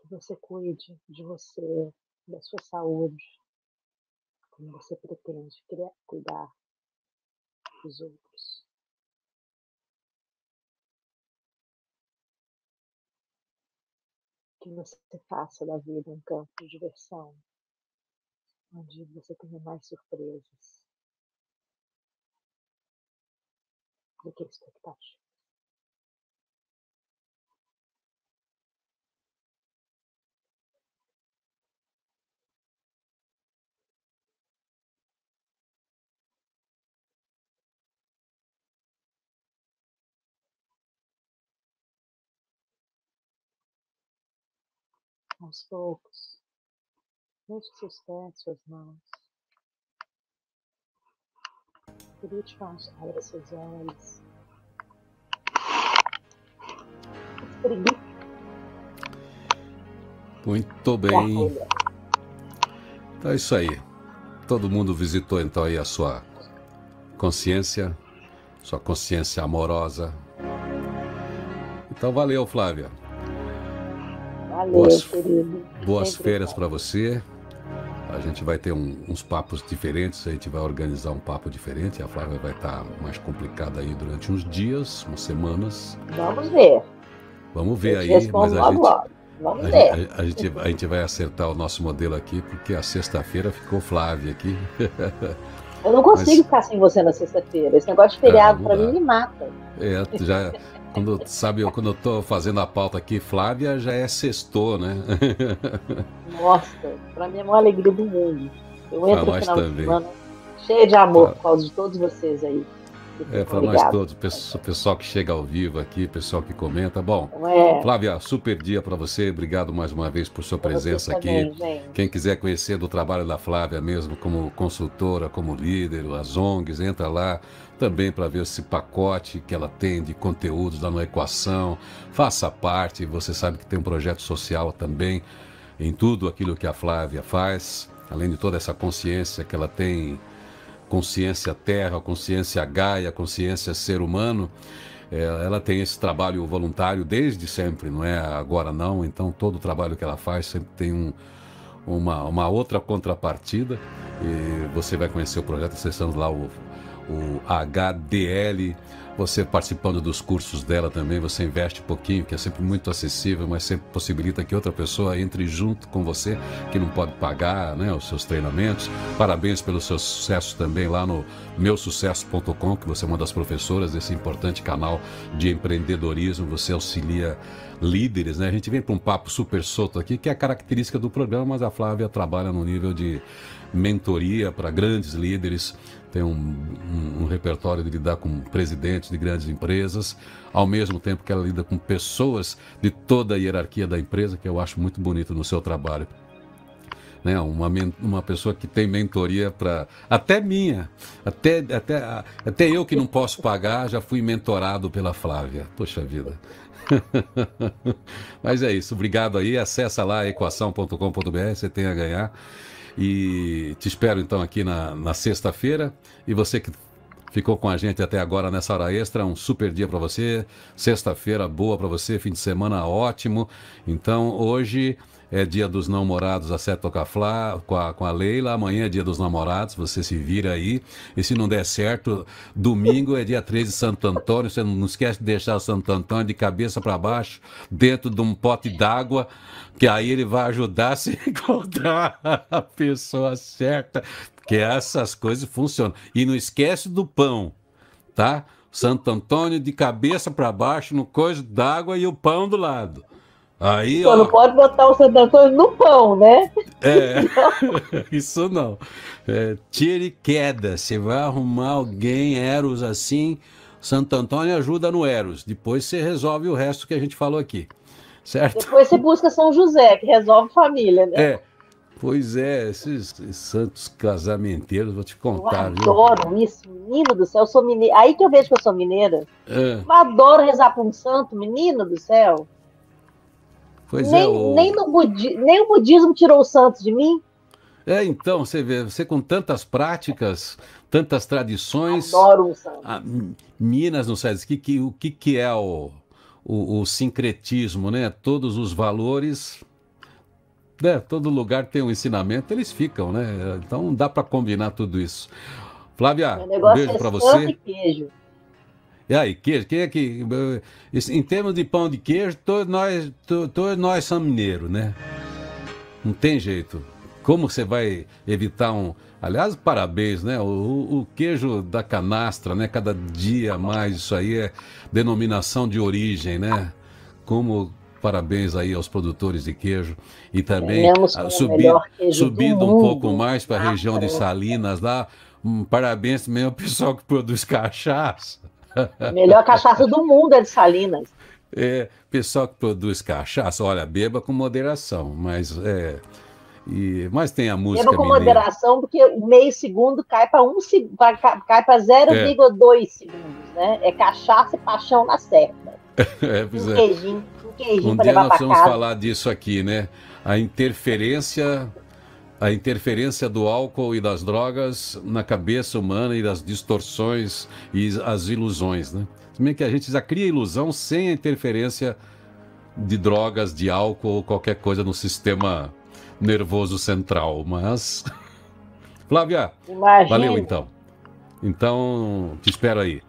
Speaker 2: Que você cuide de você, da sua saúde, como você pretende criar, cuidar dos outros. Que você faça da vida um campo de diversão, onde você tenha mais surpresas do que expectativas. Aos poucos. Deixe seus pés, suas mãos. Por último, abra seus olhos.
Speaker 1: Muito bem. Então é isso aí. Todo mundo visitou então aí a sua consciência, sua consciência amorosa. Então valeu, Flávia.
Speaker 2: Valeu, boas, querido.
Speaker 1: Boas Sempre férias para você. A gente vai ter um, uns papos diferentes, a gente vai organizar um papo diferente. A Flávia vai estar tá mais complicada aí durante uns dias, umas semanas.
Speaker 2: Vamos ver.
Speaker 1: Vamos ver aí, mas a gente, Vamos a, ver. A, a, gente, a gente vai acertar o nosso modelo aqui, porque a sexta-feira ficou Flávia aqui.
Speaker 2: Eu não consigo mas... ficar sem você na sexta-feira. Esse negócio de feriado ah, para mim me mata.
Speaker 1: É, já, quando, sabe, eu, quando eu tô fazendo a pauta aqui, Flávia já é sextou, né?
Speaker 2: Nossa, pra mim é a maior alegria do mundo. Eu entro no final também. de semana cheia de amor por causa de todos vocês aí.
Speaker 1: É, para nós todos, o pessoal que chega ao vivo aqui, pessoal que comenta. Bom, é. Flávia, super dia para você. Obrigado mais uma vez por sua presença aqui. Quem quiser conhecer do trabalho da Flávia mesmo, como consultora, como líder, as ONGs, entra lá também para ver esse pacote que ela tem de conteúdos da No Equação. Faça parte, você sabe que tem um projeto social também em tudo aquilo que a Flávia faz, além de toda essa consciência que ela tem consciência terra, consciência gaia, consciência ser humano, é, ela tem esse trabalho voluntário desde sempre, não é agora não. Então todo o trabalho que ela faz sempre tem um, uma, uma outra contrapartida. E você vai conhecer o projeto acessando lá o, o HDL você participando dos cursos dela também, você investe pouquinho, que é sempre muito acessível, mas sempre possibilita que outra pessoa entre junto com você, que não pode pagar né, os seus treinamentos. Parabéns pelo seu sucesso também lá no meusucesso.com, que você é uma das professoras desse importante canal de empreendedorismo, você auxilia líderes, né? A gente vem para um papo super solto aqui, que é a característica do programa, mas a Flávia trabalha no nível de mentoria para grandes líderes tem um, um, um, repertório de lidar com presidentes de grandes empresas, ao mesmo tempo que ela lida com pessoas de toda a hierarquia da empresa, que eu acho muito bonito no seu trabalho. Né? Uma, uma pessoa que tem mentoria para. Até minha, até, até, até eu que não posso pagar, já fui mentorado pela Flávia. Poxa vida. Mas é isso, obrigado aí. Acessa lá equação.com.br, você tem a ganhar. E te espero então aqui na, na sexta-feira. E você que ficou com a gente até agora nessa hora extra, um super dia para você. Sexta-feira boa para você, fim de semana ótimo. Então hoje é dia dos namorados a Sete Tocaflá com a, com a Leila. Amanhã é dia dos namorados, você se vira aí. E se não der certo, domingo é dia 13 de Santo Antônio. Você não esquece de deixar Santo Antônio de cabeça para baixo, dentro de um pote d'água, que aí ele vai ajudar a se encontrar a pessoa certa. Porque essas coisas funcionam. E não esquece do pão, tá? Santo Antônio de cabeça para baixo no coisa d'água e o pão do lado. Aí,
Speaker 2: Só ó, não pode botar o Santo Antônio no pão, né?
Speaker 1: É, isso não. É, tire queda. Você vai arrumar alguém, Eros, assim. Santo Antônio ajuda no Eros. Depois você resolve o resto que a gente falou aqui. Certo?
Speaker 2: Depois você busca São José, que resolve família, né?
Speaker 1: É. Pois é, esses, esses santos casamenteiros, vou te contar.
Speaker 2: Eu adoro viu? isso, menino do céu. Eu sou mineira. Aí que eu vejo que eu sou mineira. É. Eu adoro rezar para um santo, menino do céu. Pois nem, é, o... nem, no budi... nem o budismo tirou o santos de mim.
Speaker 1: É, então, você vê, você com tantas práticas, tantas tradições.
Speaker 2: Adoro o santo.
Speaker 1: A, Minas, não sabe que, que, o que, que é o, o, o, sincretismo, né? Todos os valores. Né? Todo lugar tem um ensinamento, eles ficam, né? Então dá para combinar tudo isso. Flávia, um beijo é para você. Queijo. E aí, queijo, quem é que. Em termos de pão de queijo, todos nós, todos nós somos mineiros, né? Não tem jeito. Como você vai evitar um. Aliás, parabéns, né? O, o, queijo da canastra, né? Cada dia mais, isso aí é denominação de origem, né? Como parabéns aí aos produtores de queijo e também a, subir, subindo um pouco mais para a região de Salinas lá. Um, parabéns também ao pessoal que produz cachaça.
Speaker 2: Melhor cachaça do mundo é de Salinas.
Speaker 1: É, pessoal que produz cachaça, olha, beba com moderação, mas é. E, mas tem a música.
Speaker 2: Beba com mineira. moderação, porque o meio segundo cai para um cai para 0,2 é. segundos, né? É cachaça e paixão na certa.
Speaker 1: É, pois um é. queijinho, um queijinho um dia nós vamos casa. falar disso aqui, né? A interferência a interferência do álcool e das drogas na cabeça humana e das distorções e as ilusões, né? Também que a gente já cria ilusão sem a interferência de drogas, de álcool ou qualquer coisa no sistema nervoso central, mas Flávia, Imagina. valeu então. Então, te espero aí.